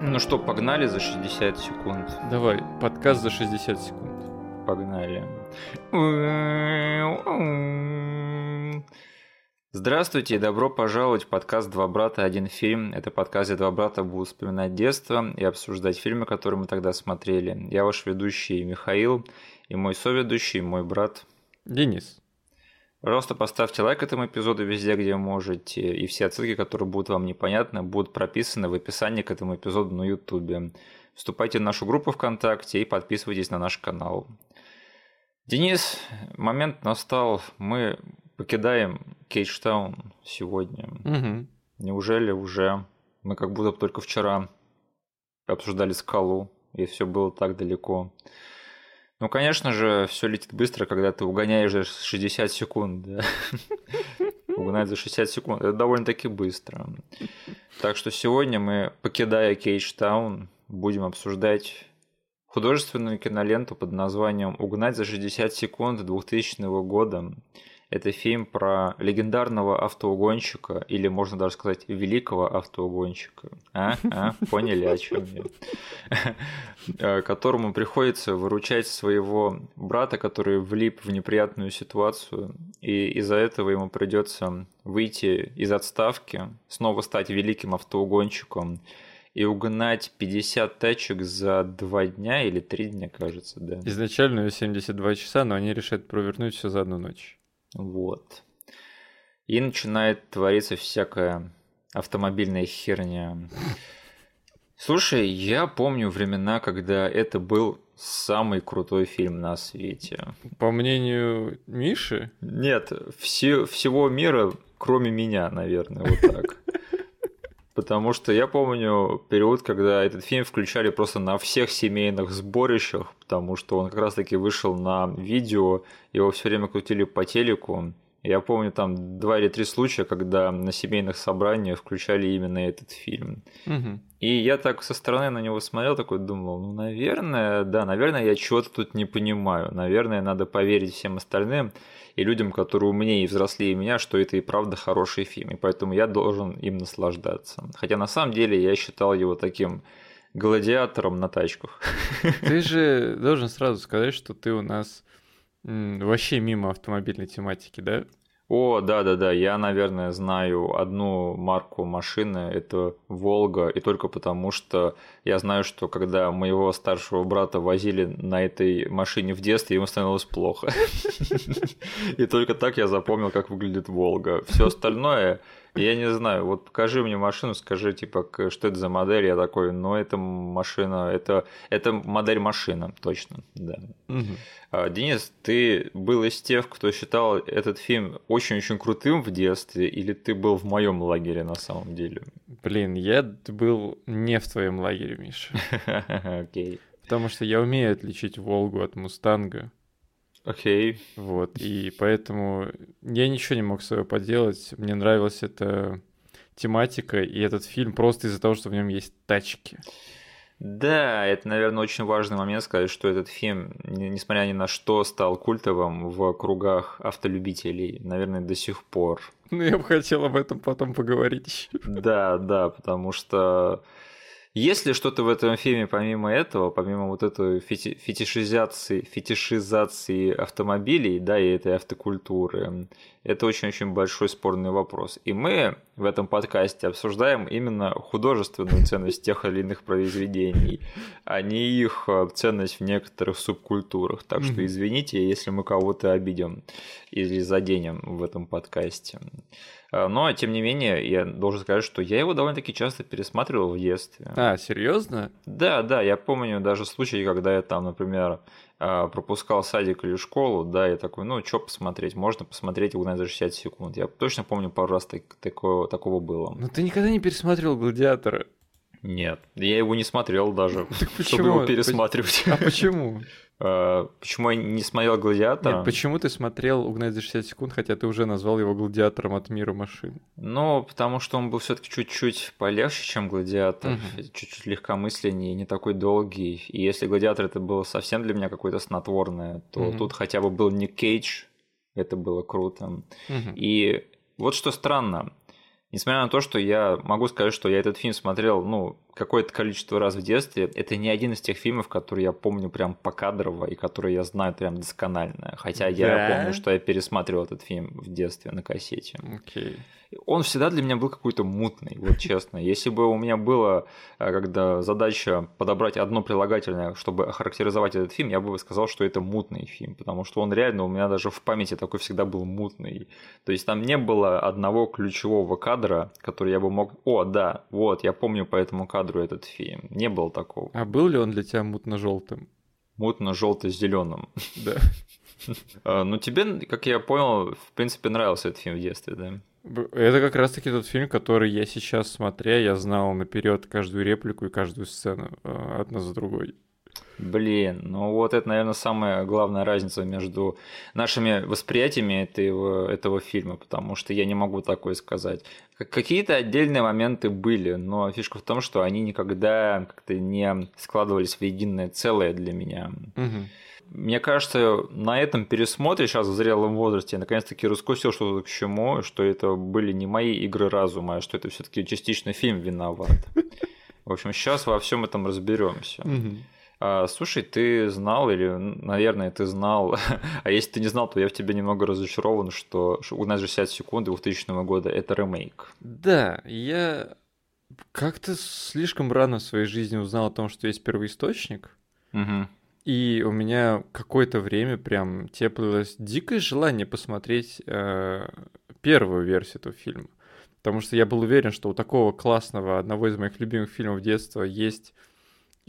Ну что, погнали за 60 секунд? Давай, подкаст за 60 секунд. Погнали. Здравствуйте и добро пожаловать в подкаст «Два брата. Один фильм». Это подкаст, где два брата будут вспоминать детство и обсуждать фильмы, которые мы тогда смотрели. Я ваш ведущий Михаил и мой соведущий, мой брат Денис. Пожалуйста, поставьте лайк этому эпизоду везде, где можете, и все отсылки, которые будут вам непонятны, будут прописаны в описании к этому эпизоду на YouTube. Вступайте в нашу группу ВКонтакте и подписывайтесь на наш канал. Денис, момент настал. Мы покидаем Кейджтаун сегодня. Угу. Неужели уже мы как будто только вчера обсуждали скалу, и все было так далеко. Ну, конечно же, все летит быстро, когда ты угоняешь за 60 секунд. Да? Угнать за 60 секунд это довольно-таки быстро. Так что сегодня мы, покидая Кейджтаун, будем обсуждать художественную киноленту под названием «Угнать за 60 секунд» 2000 года. Это фильм про легендарного автоугонщика, или можно даже сказать великого автоугонщика. А? А? Поняли, о чем я? Которому приходится выручать своего брата, который влип в неприятную ситуацию, и из-за этого ему придется выйти из отставки, снова стать великим автоугонщиком, и угнать 50 тачек за два дня или три дня, кажется, да. Изначально 72 часа, но они решают провернуть все за одну ночь. Вот. И начинает твориться всякая автомобильная херня. Слушай, я помню времена, когда это был самый крутой фильм на свете. По мнению Миши? Нет, все, всего мира, кроме меня, наверное, вот так. Потому что я помню период, когда этот фильм включали просто на всех семейных сборищах, потому что он как раз-таки вышел на видео, его все время крутили по телеку. Я помню там два или три случая, когда на семейных собраниях включали именно этот фильм. Угу. И я так со стороны на него смотрел, такой думал, ну, наверное, да, наверное, я чего-то тут не понимаю. Наверное, надо поверить всем остальным и людям, которые умнее и взрослее меня, что это и правда хороший фильм, и поэтому я должен им наслаждаться. Хотя на самом деле я считал его таким гладиатором на тачках. Ты же должен сразу сказать, что ты у нас вообще мимо автомобильной тематики, да? О, да-да-да, я, наверное, знаю одну марку машины, это Волга, и только потому, что я знаю, что когда моего старшего брата возили на этой машине в детстве, ему становилось плохо. И только так я запомнил, как выглядит Волга. Все остальное я не знаю, вот покажи мне машину, скажи, типа, что это за модель, я такой, ну, это машина, это, это модель машина, точно, да. Угу. Денис, ты был из тех, кто считал этот фильм очень-очень крутым в детстве, или ты был в моем лагере на самом деле? Блин, я был не в твоем лагере, Миша. Окей. Потому что я умею отличить Волгу от Мустанга. Окей. Okay. Вот, и поэтому я ничего не мог с собой поделать. Мне нравилась эта тематика и этот фильм просто из-за того, что в нем есть тачки. Да, это, наверное, очень важный момент сказать, что этот фильм, несмотря ни на что, стал культовым в кругах автолюбителей, наверное, до сих пор. Ну, я бы хотел об этом потом поговорить еще. Да, да, потому что есть ли что-то в этом фильме помимо этого, помимо вот этой фети фетишизации, фетишизации автомобилей, да, и этой автокультуры? Это очень-очень большой спорный вопрос. И мы в этом подкасте обсуждаем именно художественную ценность тех или иных произведений, а не их э, ценность в некоторых субкультурах. Так что извините, если мы кого-то обидим или заденем в этом подкасте. А, но, тем не менее, я должен сказать, что я его довольно-таки часто пересматривал в детстве. А, серьезно? Да, да, я помню даже случаи, когда я там, например, а, пропускал садик или школу, да, я такой, ну, что посмотреть, можно посмотреть «Угнать за 60 секунд». Я точно помню, пару раз так, такого, такого было. Но ты никогда не пересматривал «Гладиатора»? Нет, я его не смотрел даже, чтобы его пересматривать. А почему? А, почему я не смотрел «Гладиатора»? Нет, почему ты смотрел «Угнать за 60 секунд», хотя ты уже назвал его «Гладиатором от мира машин»? Ну, потому что он был все таки чуть-чуть полегче, чем «Гладиатор», угу. чуть-чуть легкомысленнее, не такой долгий. И если «Гладиатор» это было совсем для меня какое-то снотворное, то угу. тут хотя бы был Ник Кейдж, это было круто. Угу. И вот что странно, Несмотря на то, что я могу сказать, что я этот фильм смотрел, ну, какое-то количество раз в детстве. Это не один из тех фильмов, которые я помню прям покадрово и которые я знаю прям досконально. Хотя да? я помню, что я пересматривал этот фильм в детстве на кассете. Окей. Okay он всегда для меня был какой-то мутный, вот честно. Если бы у меня было, э, когда задача подобрать одно прилагательное, чтобы охарактеризовать этот фильм, я бы сказал, что это мутный фильм, потому что он реально у меня даже в памяти такой всегда был мутный. То есть там не было одного ключевого кадра, который я бы мог... О, да, вот, я помню по этому кадру этот фильм. Не было такого. А был ли он для тебя мутно-желтым? Мутно-желто-зеленым. Да. А, ну, тебе, как я понял, в принципе, нравился этот фильм в детстве, да? Это как раз-таки тот фильм, который я сейчас смотря, я знал наперед каждую реплику и каждую сцену э, одна за другой. Блин, ну вот это, наверное, самая главная разница между нашими восприятиями этого, этого фильма, потому что я не могу такое сказать. Какие-то отдельные моменты были, но фишка в том, что они никогда как-то не складывались в единое целое для меня. Угу мне кажется, на этом пересмотре сейчас в зрелом возрасте я наконец-таки раскусил, что к чему, что это были не мои игры разума, а что это все-таки частично фильм виноват. В общем, сейчас во всем этом разберемся. А, слушай, ты знал, или, наверное, ты знал, а если ты не знал, то я в тебе немного разочарован, что у нас же 60 секунд 2000 года это ремейк. Да, я как-то слишком рано в своей жизни узнал о том, что есть первоисточник. Угу. И у меня какое-то время прям теплилось дикое желание посмотреть э, первую версию этого фильма. Потому что я был уверен, что у такого классного, одного из моих любимых фильмов детства есть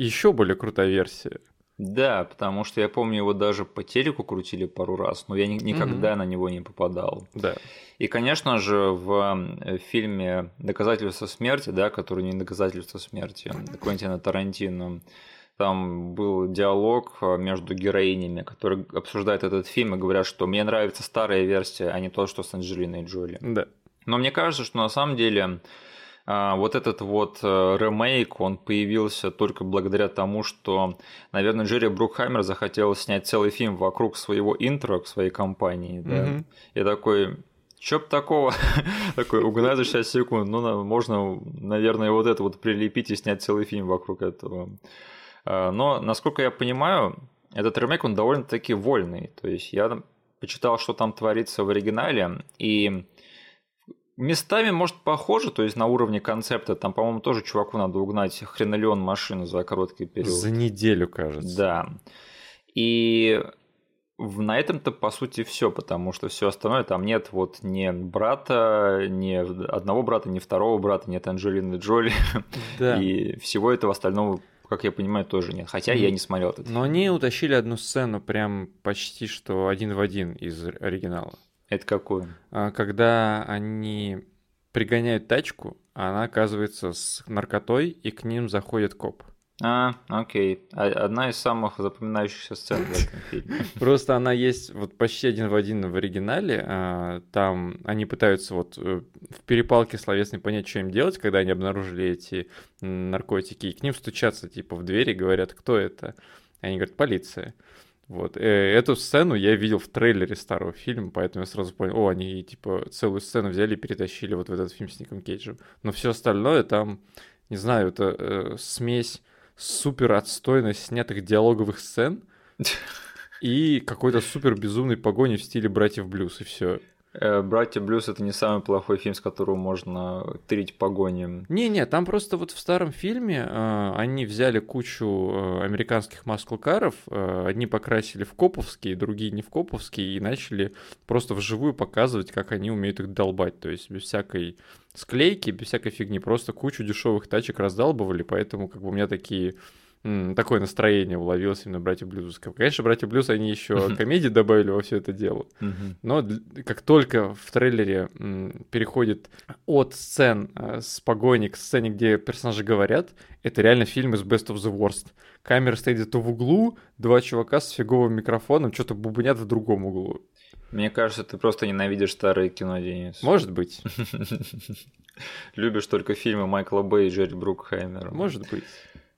еще более крутая версия. Да, потому что я помню, его даже по телеку крутили пару раз, но я ни- никогда mm-hmm. на него не попадал. Да. И, конечно же, в э, фильме «Доказательство смерти», да, который не «Доказательство смерти», Квентина Тарантино, там был диалог э, между героинями, которые обсуждают этот фильм и говорят, что мне нравится старая версия, а не то, что с Анджелиной Джоли. Да. Но мне кажется, что на самом деле вот этот вот э, ремейк, он появился только благодаря тому, что, наверное, Джерри Брукхаймер захотел снять целый фильм вокруг своего интро к своей компании. Да? Mm-hmm. И такой, Чё б такого? Такой, угнать за 6 секунд. Ну, можно, наверное, вот это вот прилепить и снять целый фильм вокруг этого. Э, но, насколько я понимаю, этот ремейк, он довольно-таки вольный. То есть я почитал, что там творится в оригинале, и местами, может, похоже, то есть на уровне концепта, там, по-моему, тоже чуваку надо угнать хренолеон машину за короткий период. За неделю, кажется. Да. И на этом-то, по сути, все, потому что все остальное там нет вот ни брата, ни одного брата, ни второго брата, нет Анджелины Джоли. Да. И всего этого остального как я понимаю, тоже нет. Хотя я не смотрел этот Но они утащили одну сцену прям почти что один в один из оригинала. Это какую? А, когда они пригоняют тачку, а она оказывается с наркотой, и к ним заходит коп. А, окей. Одна из самых запоминающихся сцен в этом фильме. Просто она есть вот почти один в один в оригинале. А, там они пытаются вот э, в перепалке словесной понять, что им делать, когда они обнаружили эти наркотики. И к ним стучатся типа в двери и говорят, кто это. Они говорят, полиция. Вот. Э, эту сцену я видел в трейлере старого фильма, поэтому я сразу понял, о, они типа целую сцену взяли и перетащили вот в этот фильм с Ником Кейджем. Но все остальное там, не знаю, это э, смесь супер отстойно снятых диалоговых сцен и какой-то супер безумной погони в стиле братьев Блюз, и все. Э, Братья Блюз это не самый плохой фильм, с которого можно тырить погони. Не-не, там просто вот в старом фильме э, они взяли кучу э, американских маскл-каров, э, одни покрасили в коповские, другие не в коповские, и начали просто вживую показывать, как они умеют их долбать, то есть без всякой склейки, без всякой фигни, просто кучу дешевых тачек раздалбывали, поэтому как бы у меня такие такое настроение уловилось именно братья Блюз. Конечно, братья Блюз, они еще комедии добавили во все это дело. Но как только в трейлере переходит от сцен э, с погони к сцене, где персонажи говорят, это реально фильм из Best of the Worst. Камера стоит где-то в углу, два чувака с фиговым микрофоном что-то бубнят в другом углу. Мне кажется, ты просто ненавидишь старое кино, Денис. Может быть. Любишь только фильмы Майкла Бэй и Джерри Брукхаймера. Может быть.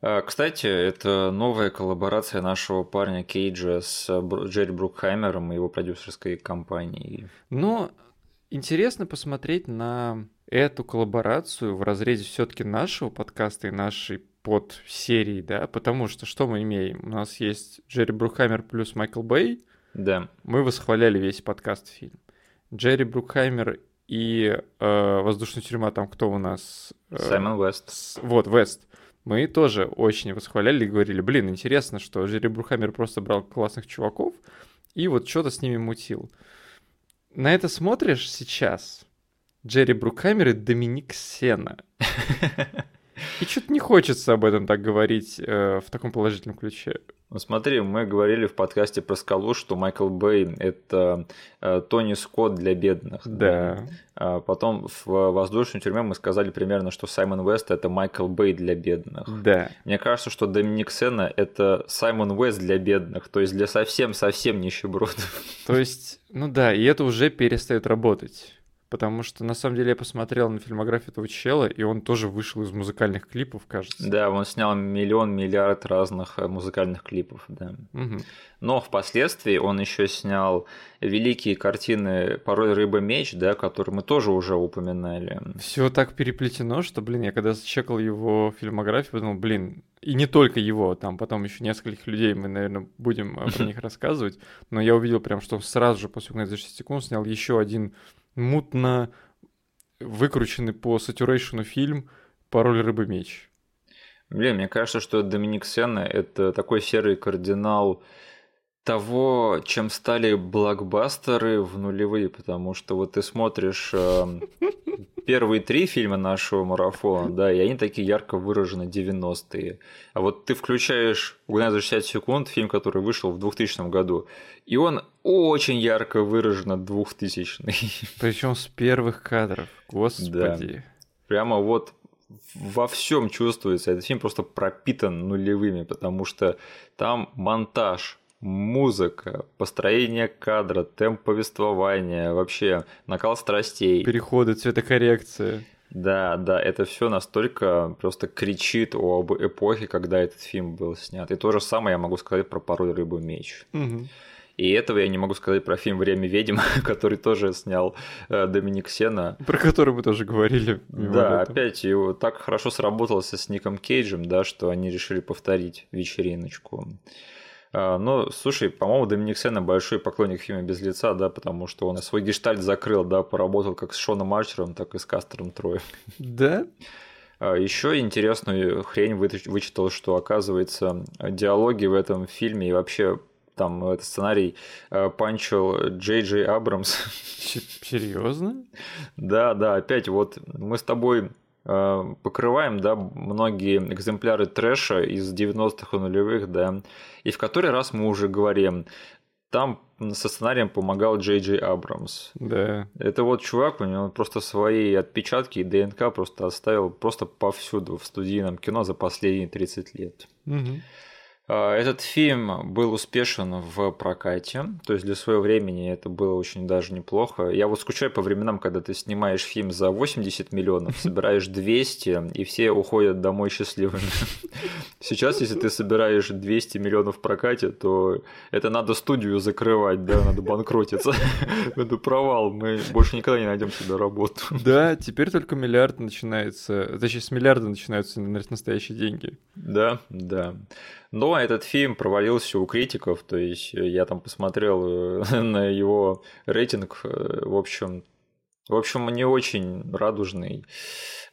А, кстати, это новая коллаборация нашего парня Кейджа с Джерри Брукхаймером и его продюсерской компанией. Но интересно посмотреть на эту коллаборацию в разрезе все-таки нашего подкаста и нашей под серии, да, потому что что мы имеем? У нас есть Джерри Брукхаймер плюс Майкл Бэй. Да. Мы восхваляли весь подкаст фильм. Джерри Брукхаймер и э, «Воздушная тюрьма» там кто у нас? Э, Саймон Вест. Вот, Вест. Мы тоже очень восхваляли и говорили, блин, интересно, что Джерри Брукхаймер просто брал классных чуваков и вот что-то с ними мутил. На это смотришь сейчас, Джерри Брукхаймер и Доминик Сена. И что-то не хочется об этом так говорить э, в таком положительном ключе. Ну смотри, мы говорили в подкасте про скалу, что Майкл Бэй – это э, Тони Скотт для бедных. Да. А потом в «Воздушной тюрьме» мы сказали примерно, что Саймон Вест – это Майкл Бэй для бедных. Да. Мне кажется, что Доминик Сена – это Саймон Вест для бедных, то есть для совсем-совсем нищебродов. То есть, ну да, и это уже перестает работать потому что на самом деле я посмотрел на фильмографию этого чела, и он тоже вышел из музыкальных клипов, кажется. Да, он снял миллион, миллиард разных э, музыкальных клипов, да. Угу. Но впоследствии он еще снял великие картины «Порой рыба меч», да, которые мы тоже уже упоминали. Все так переплетено, что, блин, я когда чекал его фильмографию, подумал, блин, и не только его, там потом еще нескольких людей мы, наверное, будем э, про них рассказывать, но я увидел прям, что сразу же после «Угнать за 6 секунд» снял еще один мутно выкрученный по сатюрейшену фильм «Пароль рыбы меч». Блин, мне кажется, что Доминик Сенна – это такой серый кардинал того, чем стали блокбастеры в нулевые, потому что вот ты смотришь э, первые три фильма нашего марафона, да, и они такие ярко выражены 90-е. А вот ты включаешь «Угнать за 60 секунд», фильм, который вышел в 2000 году, и он очень ярко выраженно 2000-й. Причем с первых кадров, господи. Да. Прямо вот во всем чувствуется. Этот фильм просто пропитан нулевыми, потому что там монтаж, музыка, построение кадра, темп повествования, вообще накал страстей. Переходы, цветокоррекция. Да, да, это все настолько просто кричит об эпохе, когда этот фильм был снят. И то же самое я могу сказать про «Порой рыбу меч». Угу. И этого я не могу сказать про фильм «Время ведьм», который тоже снял э, Доминик Сена. Про который мы тоже говорили. Да, опять его так хорошо сработался с Ником Кейджем, да, что они решили повторить вечериночку. А, ну, слушай, по-моему, Доминик Сена большой поклонник фильма «Без лица», да, потому что он свой гештальт закрыл, да, поработал как с Шоном Арчером, так и с Кастером Троем. Да? А, Еще интересную хрень вычитал, что, оказывается, диалоги в этом фильме и вообще там этот сценарий а, панчил Джей Джей Абрамс. Серьезно? Да, да, опять вот мы с тобой Э, покрываем, да, многие экземпляры трэша из 90-х и нулевых, да, и в который раз мы уже говорим, там со сценарием помогал Джей Джей Абрамс. Да. Это вот чувак, у него просто свои отпечатки и ДНК просто оставил просто повсюду в студийном кино за последние 30 лет. Угу. А, этот фильм был успешен в прокате, то есть для своего времени это было очень даже неплохо. Я вот скучаю по временам, когда ты снимаешь фильм за 80 миллионов, собираешь 200, и все уходят домой счастливыми. Сейчас, если ты собираешь 200 миллионов в прокате, то это надо студию закрывать, да, надо банкротиться. Это провал, мы больше никогда не найдем себе работу. Да, теперь только миллиард начинается, точнее, с миллиарда начинаются настоящие деньги. Да, да. Но этот фильм провалился у критиков, то есть э, я там посмотрел э, на его рейтинг, э, в общем, в общем, не очень радужный.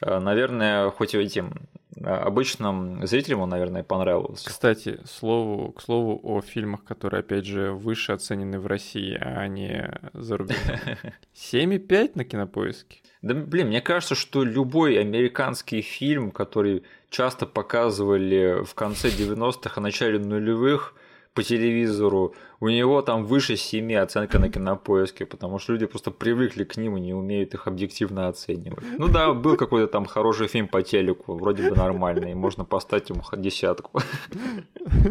Наверное, хоть этим обычным зрителям он, наверное, понравился. Кстати, слову, к слову о фильмах, которые, опять же, выше оценены в России, а не за рубежом. 7,5 на кинопоиске. Да, блин, мне кажется, что любой американский фильм, который часто показывали в конце 90-х, а начале нулевых по телевизору, у него там выше 7 оценка на кинопоиске, потому что люди просто привыкли к ним и не умеют их объективно оценивать. Ну да, был какой-то там хороший фильм по телеку, вроде бы нормальный, можно поставить ему десятку.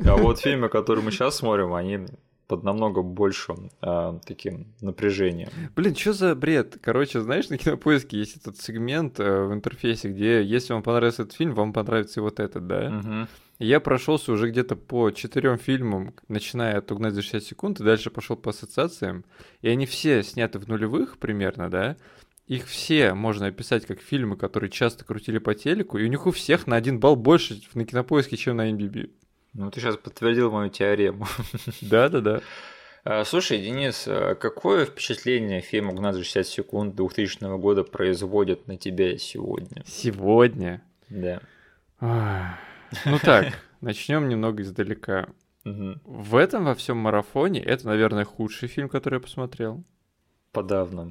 А вот фильмы, которые мы сейчас смотрим, они под намного большим э, таким напряжением. Блин, что за бред? Короче, знаешь, на кинопоиске есть этот сегмент э, в интерфейсе, где если вам понравился этот фильм, вам понравится и вот этот, да? Угу. я прошелся уже где-то по четырем фильмам, начиная от «Угнать за 60 секунд», и дальше пошел по ассоциациям. И они все сняты в нулевых примерно, да? их все можно описать как фильмы, которые часто крутили по телеку, и у них у всех на один балл больше на кинопоиске, чем на NBB. Ну, ты сейчас подтвердил мою теорему. Да-да-да. А, слушай, Денис, а какое впечатление фильм «Угнать за 60 секунд» 2000 года производит на тебя сегодня? Сегодня? Да. Ну так, начнем немного издалека. В этом во всем марафоне это, наверное, худший фильм, который я посмотрел. Подавно.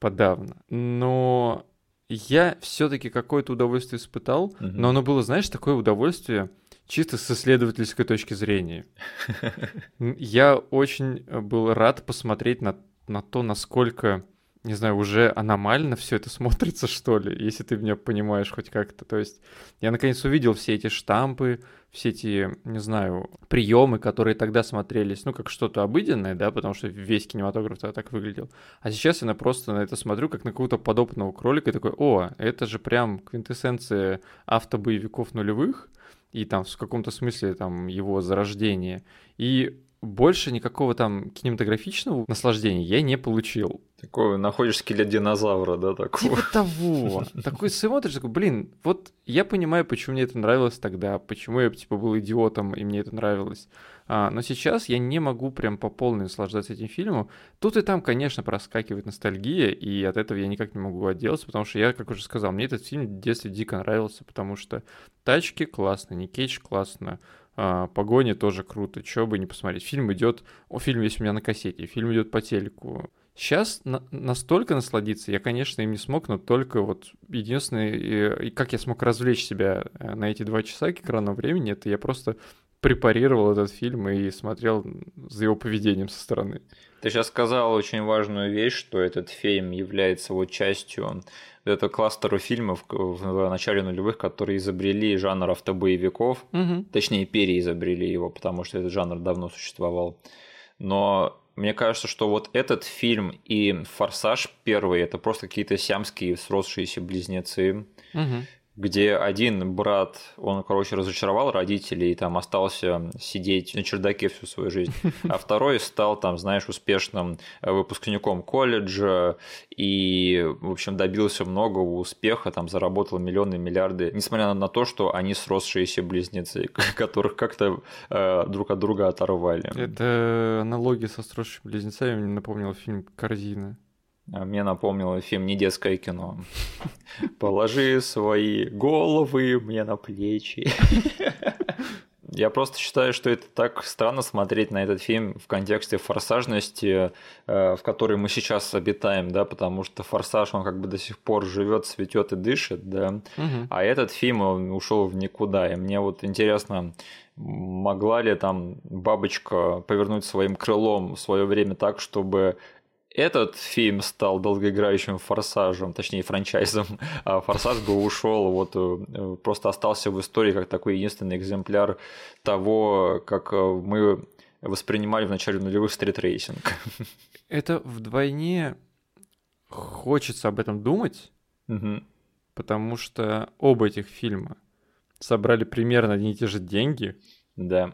Подавно. Но я все-таки какое-то удовольствие испытал, но оно было, знаешь, такое удовольствие чисто с исследовательской точки зрения. Я очень был рад посмотреть на, на то, насколько не знаю, уже аномально все это смотрится, что ли, если ты меня понимаешь хоть как-то. То есть я наконец увидел все эти штампы, все эти, не знаю, приемы, которые тогда смотрелись, ну, как что-то обыденное, да, потому что весь кинематограф тогда так выглядел. А сейчас я на просто на это смотрю, как на какого-то подобного кролика, и такой, о, это же прям квинтэссенция автобоевиков нулевых, и там в каком-то смысле там его зарождение. И больше никакого там кинематографичного наслаждения я не получил. Такое, находишь скелет динозавра, да, такого? Типа того. Такой смотришь, такой, блин, вот я понимаю, почему мне это нравилось тогда, почему я, типа, был идиотом, и мне это нравилось. А, но сейчас я не могу прям по полной наслаждаться этим фильмом. Тут и там, конечно, проскакивает ностальгия, и от этого я никак не могу отделаться, потому что я, как уже сказал, мне этот фильм в детстве дико нравился, потому что тачки классно, Никейдж классно, а, погони тоже круто, чего бы не посмотреть. Фильм идет, о, фильм есть у меня на кассете, фильм идет по телеку. Сейчас на, настолько насладиться я, конечно, им не смог, но только вот единственное, и, и как я смог развлечь себя э, на эти два часа к экранного времени, это я просто препарировал этот фильм и смотрел за его поведением со стороны. Ты сейчас сказал очень важную вещь, что этот фильм является вот частью это кластера фильмов в начале нулевых, которые изобрели жанр автобоевиков, угу. точнее переизобрели его, потому что этот жанр давно существовал. Но мне кажется, что вот этот фильм и «Форсаж» первый – это просто какие-то сиамские сросшиеся близнецы, угу где один брат, он, короче, разочаровал родителей и там остался сидеть на чердаке всю свою жизнь, а второй стал там, знаешь, успешным выпускником колледжа и, в общем, добился многого успеха, там заработал миллионы, миллиарды, несмотря на то, что они сросшиеся близнецы, которых как-то э, друг от друга оторвали. Это аналогия со сросшими близнецами мне напомнил фильм «Корзина». А мне напомнило фильм «Не детское кино». Положи свои головы мне на плечи. Я просто считаю, что это так странно смотреть на этот фильм в контексте форсажности, э, в которой мы сейчас обитаем, да, потому что форсаж, он как бы до сих пор живет, цветет и дышит, да, угу. а этот фильм он ушел в никуда. И мне вот интересно, могла ли там бабочка повернуть своим крылом в свое время так, чтобы этот фильм стал долгоиграющим форсажем, точнее франчайзом, а форсаж бы ушел, вот э, просто остался в истории как такой единственный экземпляр того, как э, мы воспринимали в начале нулевых стритрейсинг. Это вдвойне хочется об этом думать, угу. потому что оба этих фильма собрали примерно одни и те же деньги. Да.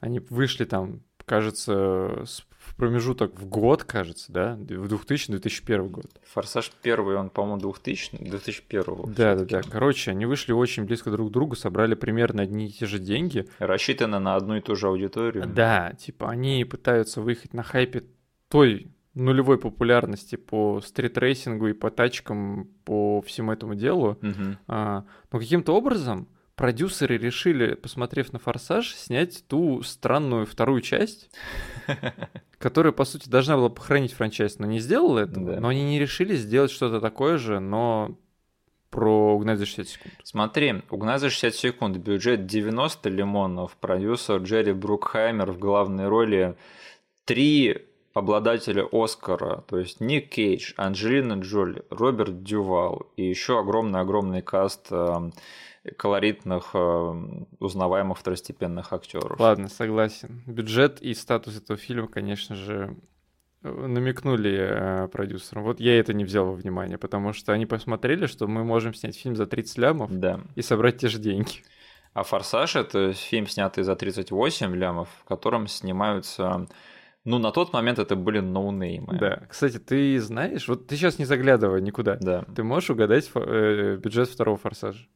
Они вышли там, кажется, с промежуток в год, кажется, да? В 2000-2001 год. «Форсаж» первый, он, по-моему, 2000 2001 Да, да, да. Короче, они вышли очень близко друг к другу, собрали примерно одни и те же деньги. Рассчитаны на одну и ту же аудиторию. Да, типа они пытаются выехать на хайпе той нулевой популярности по стритрейсингу и по тачкам, по всему этому делу. Угу. А, но каким-то образом продюсеры решили, посмотрев на «Форсаж», снять ту странную вторую часть, которая, по сути, должна была похоронить франчайз, но не сделала этого. Да. Но они не решили сделать что-то такое же, но про «Угнать за 60 секунд». Смотри, «Угнать за 60 секунд», бюджет 90 лимонов, продюсер Джерри Брукхаймер в главной роли, три обладателя Оскара, то есть Ник Кейдж, Анджелина Джоли, Роберт Дювал и еще огромный-огромный каст эм, колоритных, э, узнаваемых второстепенных актеров. Ладно, согласен. Бюджет и статус этого фильма, конечно же, намекнули э, продюсерам. Вот я это не взял во внимание, потому что они посмотрели, что мы можем снять фильм за 30 лямов да. и собрать те же деньги. А «Форсаж» — это фильм, снятый за 38 лямов, в котором снимаются Ну, на тот момент это были ноунеймы. Да. Кстати, ты знаешь, вот ты сейчас не заглядывай никуда. Да. Ты можешь угадать э, бюджет второго форсажа?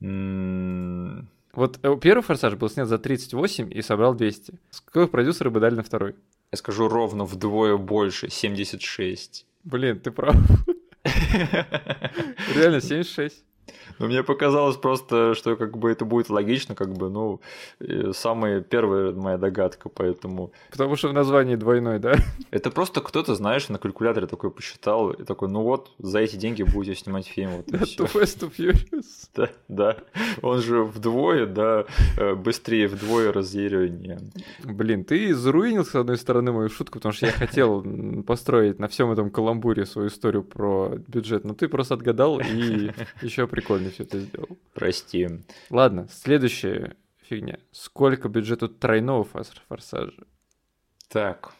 М, Вот э, первый форсаж был снят за 38 и собрал 200. Сколько продюсеры бы дали на второй? Я скажу ровно вдвое больше, 76. Блин, ты прав. Реально, 76. Но мне показалось просто, что как бы это будет логично, как бы, ну, самая первая моя догадка, поэтому... Потому что в названии двойной, да? Это просто кто-то, знаешь, на калькуляторе такой посчитал, и такой, ну вот, за эти деньги будете снимать фильм, вот всё. Too Fast, Too Furious. Да, да. Он же вдвое, да, э, быстрее вдвое разъяреннее. Блин, ты заруинил, с одной стороны, мою шутку, потому что я хотел построить на всем этом каламбуре свою историю про бюджет, но ты просто отгадал и еще прикольно все это сделал. Прости. Ладно, следующая фигня. Сколько бюджету тройного форсажа? Так.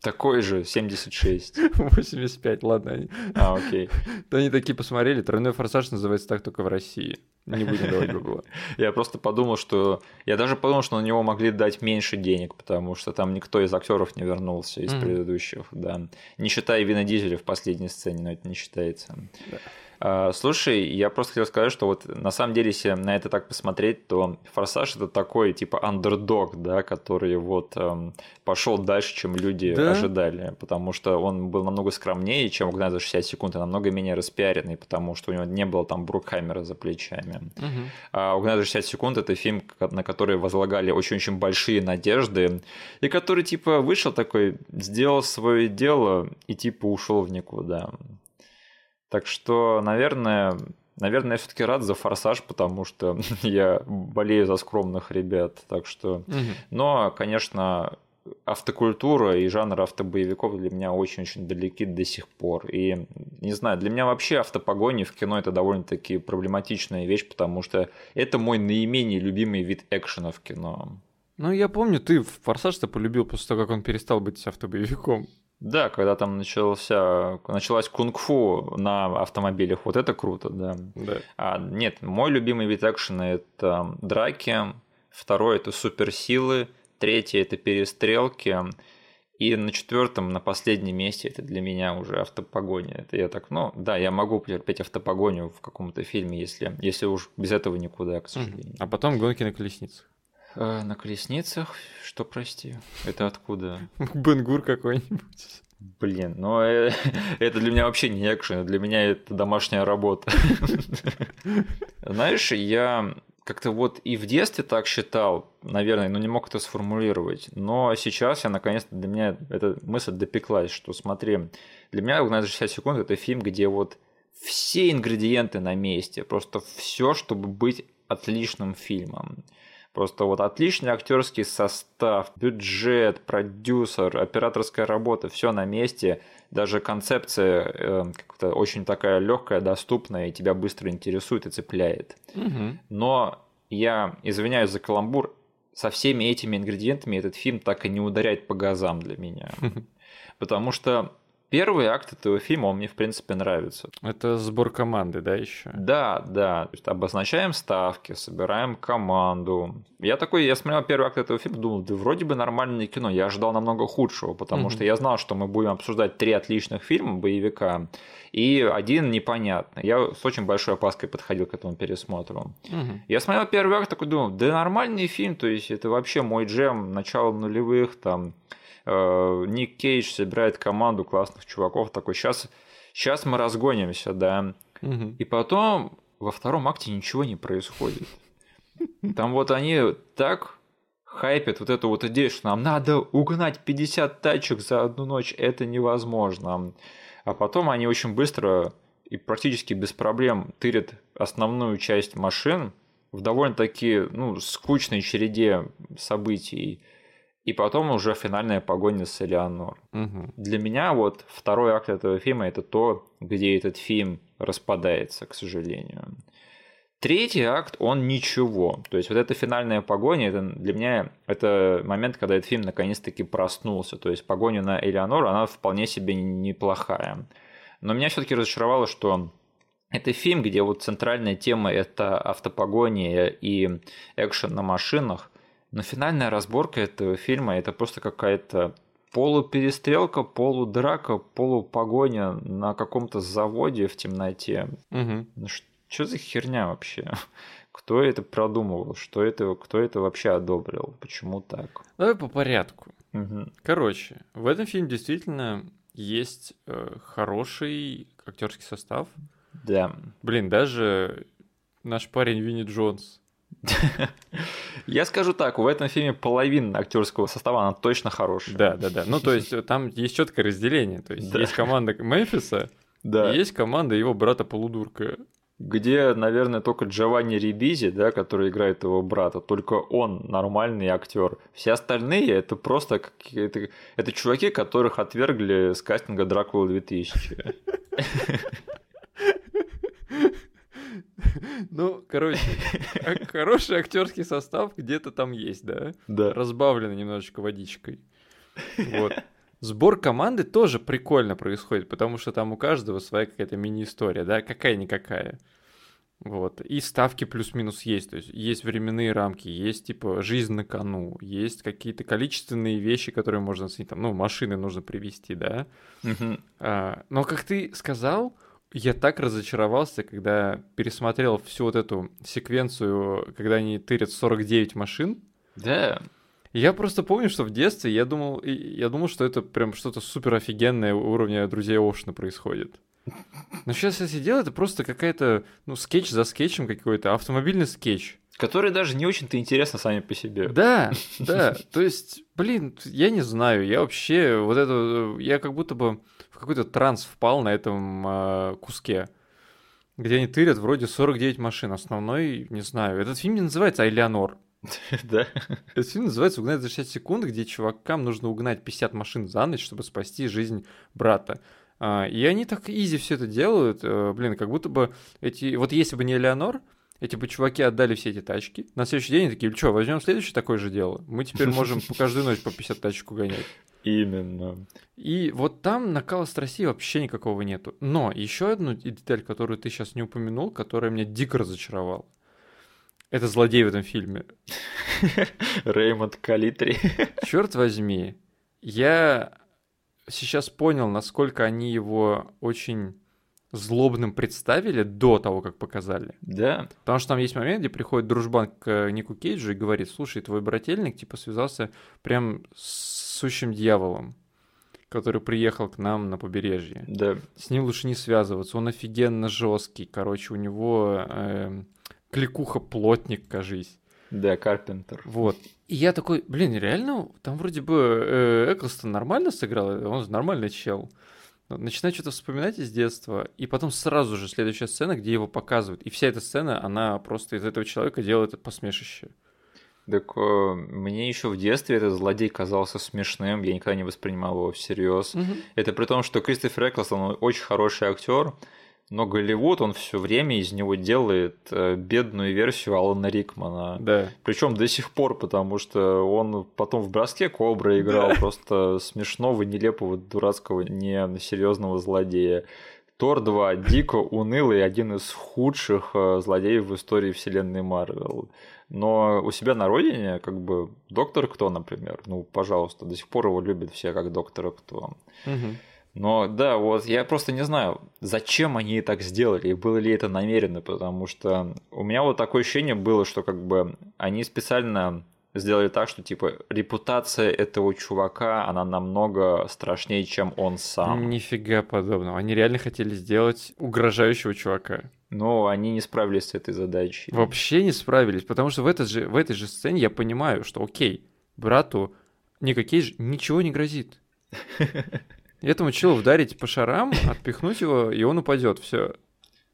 Такой же, 76. 85, ладно. Они, А, окей. они такие посмотрели, тройной форсаж называется так только в России. Не будем давать гугла. Я просто подумал, что... Я даже подумал, что на него могли дать меньше денег, потому что там никто из актеров не вернулся из предыдущих, да. Не считая Вина Дизеля в последней сцене, но это не считается. Да. А, слушай, я просто хотел сказать, что вот на самом деле, если на это так посмотреть, то Форсаж это такой типа андердог, да, который вот эм, пошел дальше, чем люди Да? ожидали, потому что он был намного скромнее, чем «Угнать за 60 секунд», и намного менее распиаренный, потому что у него не было там Брукхаймера за плечами. Мгм. А «Угнать за 60 секунд» — это фильм, на который возлагали очень-очень большие надежды, и который, типа, вышел такой, сделал свое дело и, типа, ушел в никуда. Так что, наверное, наверное, я все-таки рад за «Форсаж», потому что я болею за скромных ребят, так что... Но, конечно, автокультура и жанр автобоевиков для меня очень-очень далеки до сих пор. И, не знаю, для меня вообще автопогони в кино это довольно-таки проблематичная вещь, потому что это мой наименее любимый вид экшена в кино. Ну, я помню, ты форсаж-то полюбил после того, как он перестал быть автобоевиком. Да, когда там начался, началась кунг-фу на автомобилях, вот это круто, да. Да. А, нет, мой любимый вид экшена это драки, второй это суперсилы, третий это перестрелки, и на четвертом, на последнем месте это для меня уже автопогоня. Это я так, ну да, я могу потерпеть автопогоню в каком-то фильме, если, если уж без этого никуда, к сожалению. А потом гонки на колесницах. Э, на колесницах, что прости, это откуда? Бенгур какой-нибудь. Блин, ну э, это для меня вообще не экшен, для меня это домашняя работа. Знаешь, я как-то вот и в детстве так считал, наверное, но не мог это сформулировать. Но сейчас я наконец-то для меня эта мысль допеклась, что смотри, для меня «Угнать за 60 секунд» это фильм, где вот все ингредиенты на месте, просто все, чтобы быть отличным фильмом. Просто вот отличный актерский состав, бюджет, продюсер, операторская работа, все на месте. Даже концепция э, как-то очень такая легкая, доступная, и тебя быстро интересует и цепляет. Мгм. Но я извиняюсь за каламбур, со всеми этими ингредиентами этот фильм так и не ударяет по газам для меня. Потому что первый акт этого фильма, он мне, в принципе, нравится. Это сбор команды, да, еще? Да, да. То есть обозначаем ставки, собираем команду. Я такой, я смотрел первый акт этого фильма, думал, да вроде бы нормальное кино. Я ожидал намного худшего, потому Мгм. что я знал, что мы будем обсуждать три отличных фильма боевика и один непонятный. Я с очень большой опаской подходил к этому пересмотру. Мгм. Я смотрел первый акт, такой думал, да нормальный фильм, то есть это вообще мой джем, начало нулевых, там Ник Кейдж собирает команду классных чуваков, такой, сейчас, сейчас мы разгонимся, да. Мгм. И потом во втором акте ничего не происходит. Там вот они так хайпят вот эту вот идею, что нам надо угнать 50 тачек за одну ночь, это невозможно. А потом они очень быстро и практически без проблем тырят основную часть машин в довольно-таки ну, скучной череде событий. И потом уже финальная погоня с Элеонор. Мгм. Для меня вот второй акт этого фильма это то, где этот фильм распадается, к сожалению. Третий акт, он ничего. То есть вот эта финальная погоня, это для меня это момент, когда этот фильм наконец-таки проснулся. То есть погоня на Элеонор, она вполне себе неплохая. Но меня все-таки разочаровало, что это фильм, где вот центральная тема это автопогония и экшен на машинах, но финальная разборка этого фильма это просто какая-то полуперестрелка, полудрака, полупогоня на каком-то заводе в темноте. Угу. Ну что за херня вообще? Кто это продумывал? Что это, кто это вообще одобрил? Почему так? Давай по порядку. Мгм. Короче, в этом фильме действительно есть э, хороший актерский состав. Да. Блин, даже наш парень Винни Джонс. Я скажу так, в этом фильме половина актерского состава, она точно хорошая. Да, да, да. Ну, то есть там есть четкое разделение. То есть Да. есть команда Мемфиса, Да. и есть команда его брата Полудурка. Где, наверное, только Джованни Рибизи, да, который играет его брата, только он нормальный актер. Все остальные это просто какие-то... Это чуваки, которых отвергли с кастинга Дракула 2000. Ну, короче, хороший актерский состав где-то там есть, да? Да. Разбавленный немножечко водичкой. Вот. Сбор команды тоже прикольно происходит, потому что там у каждого своя какая-то мини-история, да, какая-никакая. Вот. И ставки плюс-минус есть. То есть есть временные рамки, есть типа жизнь на кону, есть какие-то количественные вещи, которые можно оценить. Там, ну, машины нужно привезти, да. Мгм. А, но, как ты сказал, я так разочаровался, когда пересмотрел всю вот эту секвенцию, когда они тырят 49 машин. Да. Я просто помню, что в детстве я думал, я думал, что это прям что-то супер офигенное уровня друзей Оушена происходит. Но сейчас я сидел, это просто какая-то, ну, скетч за скетчем какой-то, автомобильный скетч. Которые даже не очень-то интересны сами по себе. Да, да, то есть, блин, я не знаю, я вообще вот это, я как будто бы в какой-то транс впал на этом а, куске, где они тырят вроде 49 машин, основной, не знаю, этот фильм не называется «Айлеонор», Да. этот фильм называется «Угнать за 60 секунд», где чувакам нужно угнать 50 машин за ночь, чтобы спасти жизнь брата. А, И они так изи все это делают, э, блин, как будто бы эти... Вот если бы не Элеонор, эти бы чуваки отдали все эти тачки. На следующий день они такие, что, возьмем следующее такое же дело. Мы теперь можем по каждую ночь по 50 тачек угонять. Именно. И вот там накала страсти вообще никакого нету. Но еще одну деталь, которую ты сейчас не упомянул, которая меня дико разочаровала. Это злодей в этом фильме. Реймонд Калитри. Черт возьми, я сейчас понял, насколько они его очень злобным представили до того, как показали. Да. Потому что там есть момент, где приходит дружбан к э, Нику Кейджу и говорит, слушай, твой брательник, типа, связался прям с сущим дьяволом, который приехал к нам на побережье. Да. С ним лучше не связываться, он офигенно жесткий, короче, у него эм, кликуха-плотник, кажись. Да, Карпентер. Вот. И я такой, блин, реально, там вроде бы э, Эклстон нормально сыграл, он же нормальный чел. Начинаю что-то вспоминать из детства, и потом сразу же следующая сцена, где его показывают. И вся эта сцена, она просто из этого человека делает посмешище. Так э, мне еще в детстве этот злодей казался смешным, я никогда не воспринимал его всерьез. Это при том, что Кристофер Эклстон он очень хороший актер, но Голливуд он все время из него делает э, бедную версию Алана Рикмана. Да. Причем до сих пор, потому что он потом в броске Кобра играл просто смешного, нелепого, дурацкого, несерьезного злодея. Тор 2 дико унылый, один из худших э, злодеев в истории вселенной Марвел. Но у себя на родине, как бы, Доктор Кто, например, ну, пожалуйста, до сих пор его любят все как Доктора Кто. Мгм. Но да, вот я просто не знаю, зачем они так сделали, и было ли это намеренно, потому что у меня вот такое ощущение было, что как бы они специально сделали так, что типа репутация этого чувака, она намного страшнее, чем он сам. Нифига подобного. Они реально хотели сделать угрожающего чувака. Но они не справились с этой задачей. Вообще не справились, потому что в, этот же, в этой же сцене я понимаю, что окей, брату никакие же ничего не грозит. Этому челу вдарить по шарам, отпихнуть его, и он упадет. Все.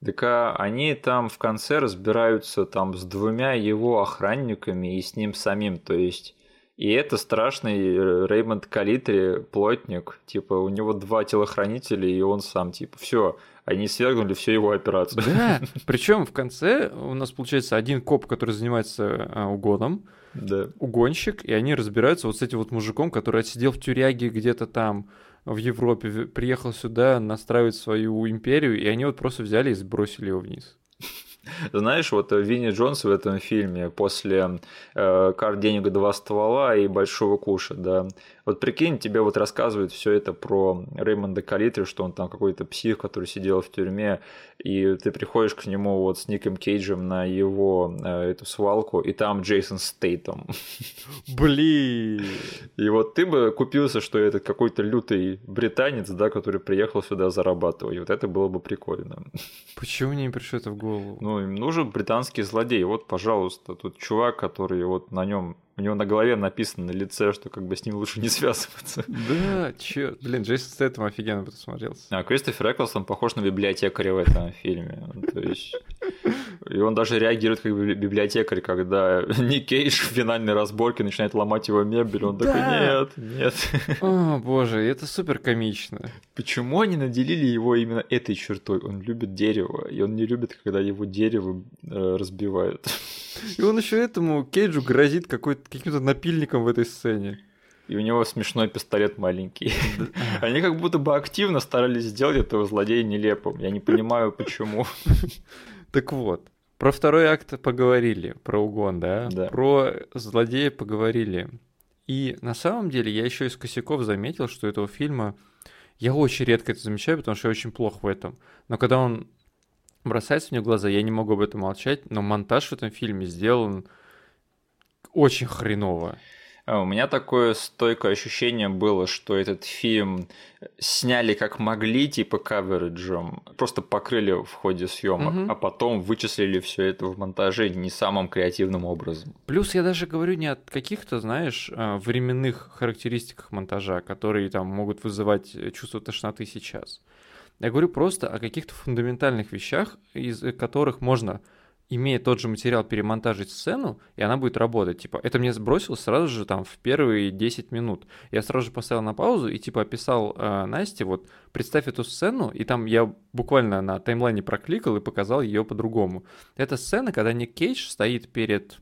Так а они там в конце разбираются там с двумя его охранниками и с ним самим, то есть и это страшный э, Реймонд Калитри, плотник, типа у него два телохранителя и он сам, типа все, они свергнули всю его операцию. Да. Причем в конце у нас получается один коп, который занимается а, угоном, Да. угонщик, и они разбираются вот с этим вот мужиком, который отсидел в тюряге где-то там в Европе, приехал сюда настраивать свою империю, и они вот просто взяли и сбросили его вниз. Знаешь, вот Винни Джонс в этом фильме после э, «Карт денег два ствола» и «Большого куша», да, Вот прикинь, тебе вот рассказывают все это про Реймонда Калитри, что он там какой-то псих, который сидел в тюрьме, и ты приходишь к нему вот с Ником Кейджем на его э, эту свалку, и там Джейсон Стейтом. Блин. И вот ты бы купился, что это какой-то лютый британец, да, который приехал сюда зарабатывать. Вот это было бы прикольно. Почему мне не пришло это в голову? Ну, им нужен британский злодей. Вот, пожалуйста, тут чувак, который вот на нем у него на голове написано на лице, что как бы с ним лучше не связываться. Да, чё, блин, Джейсон Стэттем офигенно бы смотрелся. А Кристофер Эклсон похож на библиотекаря в этом фильме. То есть... И он даже реагирует как библиотекарь, когда Ник Кейдж в финальной разборке начинает ломать его мебель. Он да. такой, нет, нет. О, боже, это супер комично. Почему они наделили его именно этой чертой? Он любит дерево, и он не любит, когда его дерево э, разбивают. И он еще этому Кейджу грозит каким-то напильником в этой сцене. И у него смешной пистолет маленький. Они как будто бы активно старались сделать этого злодея нелепым. Я не понимаю, почему. Так вот, про второй акт поговорили, про угон, да? Да. Про злодея поговорили. И на самом деле я еще из косяков заметил, что этого фильма я очень редко это замечаю, потому что я очень плох в этом. Но когда он бросается мне в глаза, я не могу об этом молчать, но монтаж в этом фильме сделан очень хреново. А у меня такое стойкое ощущение было, что этот фильм сняли как могли, типа кавериджем, просто покрыли в ходе съемок, угу. а потом вычислили все это в монтаже не самым креативным образом. Плюс я даже говорю не о каких-то, знаешь, а, временных характеристиках монтажа, которые там могут вызывать чувство тошноты сейчас. Я говорю просто о каких-то фундаментальных вещах, из которых можно, имея тот же материал, перемонтажить сцену, и она будет работать. Типа, это мне сбросило сразу же там в первые 10 минут. Я сразу же поставил на паузу и типа описал э, Насте, вот представь эту сцену, и там я буквально на таймлайне прокликал и показал ее по-другому. Это сцена, когда Ник Кейдж стоит перед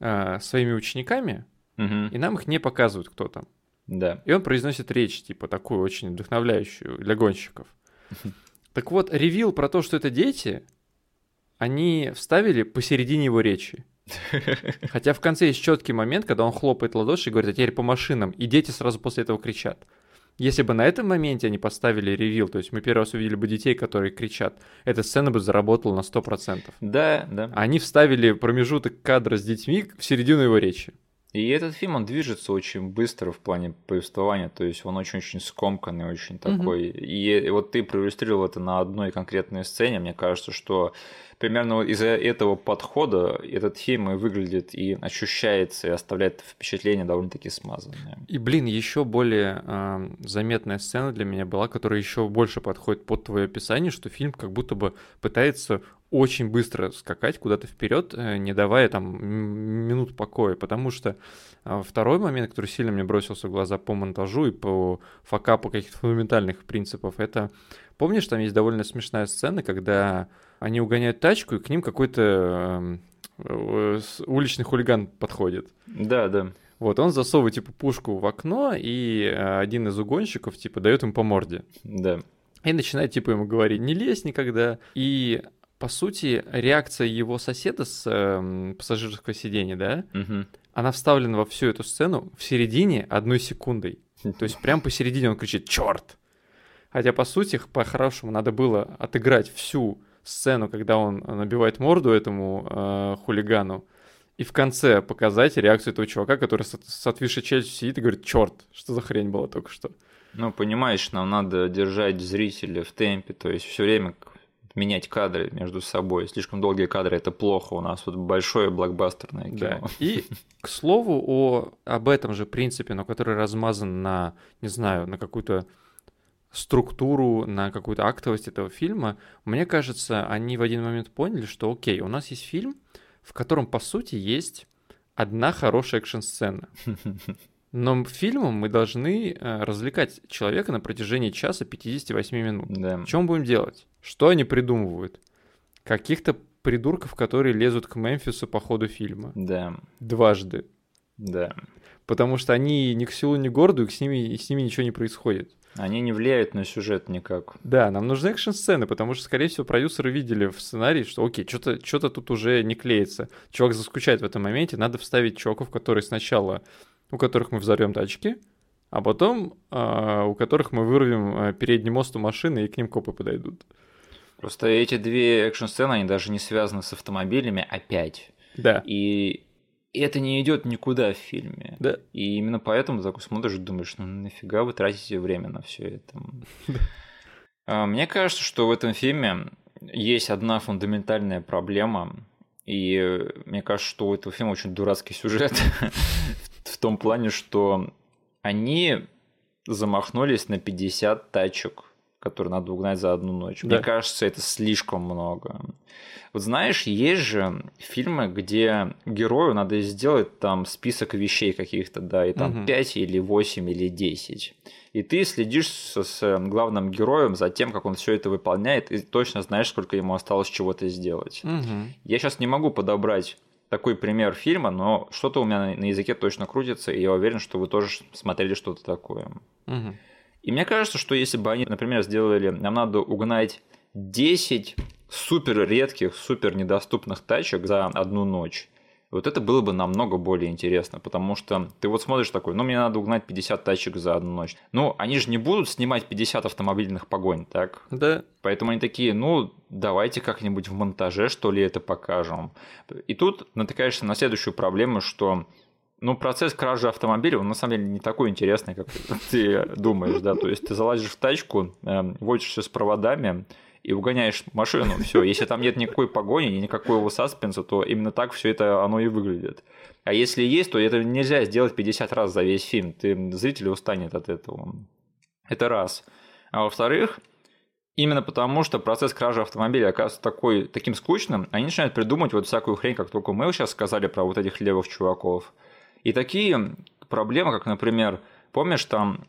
э, своими учениками, угу. и нам их не показывают, кто там. Да. И он произносит речь, типа, такую очень вдохновляющую для гонщиков. Так вот, ревил про то, что это дети, они вставили посередине его речи. Хотя в конце есть четкий момент, когда он хлопает ладоши и говорит, а теперь по машинам, и дети сразу после этого кричат. Если бы на этом моменте они поставили ревил, то есть мы первый раз увидели бы детей, которые кричат, эта сцена бы заработала на 100%. Да, да. Они вставили промежуток кадра с детьми в середину его речи. И этот фильм, он движется очень быстро в плане повествования, то есть он очень-очень скомканный, очень такой. Mm-hmm. И вот ты проиллюстрировал это на одной конкретной сцене, мне кажется, что примерно из-за этого подхода этот фильм и выглядит и ощущается, и оставляет впечатление довольно-таки смазанное. И, блин, еще более э, заметная сцена для меня была, которая еще больше подходит под твое описание, что фильм как будто бы пытается очень быстро скакать куда-то вперед, э, не давая там минут покоя, потому что э, второй момент, который сильно мне бросился в глаза по монтажу и по факапу каких-то фундаментальных принципов, это помнишь, там есть довольно смешная сцена, когда они угоняют тачку, и к ним какой-то эм, э, уличный хулиган подходит. Да, да. Вот, он засовывает, типа, пушку в окно, и э, один из угонщиков, типа, дает ему по морде. Да. И начинает, типа, ему говорить, не лезь никогда. И, по сути, реакция его соседа с э, пассажирского сиденья, да, угу. она вставлена во всю эту сцену в середине одной секундой. То есть прям посередине он кричит «Черт!». Хотя, по сути, по-хорошему надо было отыграть всю сцену, когда он набивает морду этому э, хулигану, и в конце показать реакцию этого чувака, который с, с отвисшей челюстью сидит и говорит, черт, что за хрень была только что. Ну, понимаешь, нам надо держать зрителя в темпе, то есть все время менять кадры между собой. Слишком долгие кадры это плохо. У нас вот большое блокбастерное кино. Да. И, к слову, о, об этом же принципе, но который размазан на, не знаю, на какую-то структуру, на какую-то актовость этого фильма, мне кажется, они в один момент поняли, что окей, у нас есть фильм, в котором, по сути, есть одна хорошая экшн-сцена. Но фильмом мы должны э, развлекать человека на протяжении часа 58 минут. Да. Мы будем делать? Что они придумывают? Каких-то придурков, которые лезут к Мемфису по ходу фильма. Да. Дважды. Да. Потому что они ни к селу, ни к городу, и с ними, и с ними ничего не происходит. Они не влияют на сюжет никак. Да, нам нужны экшн-сцены, потому что, скорее всего, продюсеры видели в сценарии, что окей, что-то что тут уже не клеится. Чувак заскучает в этом моменте, надо вставить чуваков, которые сначала, у которых мы взорвем тачки, а потом а, у которых мы вырвем а, передний мост у машины, и к ним копы подойдут. Просто эти две экшн-сцены, они даже не связаны с автомобилями опять. Да. И это не идет никуда в фильме. Да. И именно поэтому ты такой смотришь и думаешь, ну нафига вы тратите время на все это. А, мне кажется, что в этом фильме есть одна фундаментальная проблема, и мне кажется, что у этого фильма очень дурацкий сюжет в том плане, что они замахнулись на 50 тачек, которые надо угнать за одну ночь. Да. Мне кажется, это слишком много. Вот знаешь, есть же фильмы, где герою надо сделать там список вещей каких-то, да, и там угу. 5 или 8 или 10 и ты следишь с, с главным героем за тем, как он все это выполняет, и точно знаешь, сколько ему осталось чего-то сделать. Угу. Я сейчас не могу подобрать такой пример фильма, но что-то у меня на языке точно крутится, и я уверен, что вы тоже смотрели что-то такое. Угу. И мне кажется, что если бы они, например, сделали, нам надо угнать 10 супер редких, супер недоступных тачек за одну ночь, вот это было бы намного более интересно, потому что ты вот смотришь такой, ну, мне надо угнать 50 тачек за одну ночь. Ну, они же не будут снимать 50 автомобильных погонь, так? Да. Поэтому они такие, ну, давайте как-нибудь в монтаже, что ли, это покажем. И тут натыкаешься на следующую проблему, что ну, процесс кражи автомобиля, он на самом деле не такой интересный, как ты думаешь, да, то есть ты залазишь в тачку, эм, водишься с проводами, и угоняешь машину. Все, если там нет никакой погони, никакого саспенса, то именно так все это оно и выглядит. А если есть, то это нельзя сделать 50 раз за весь фильм. Ты, зритель устанет от этого. Это раз. А во-вторых, именно потому, что процесс кражи автомобиля оказывается такой, таким скучным, они начинают придумать вот всякую хрень, как только мы сейчас сказали про вот этих левых чуваков. И такие проблемы, как, например, помнишь, там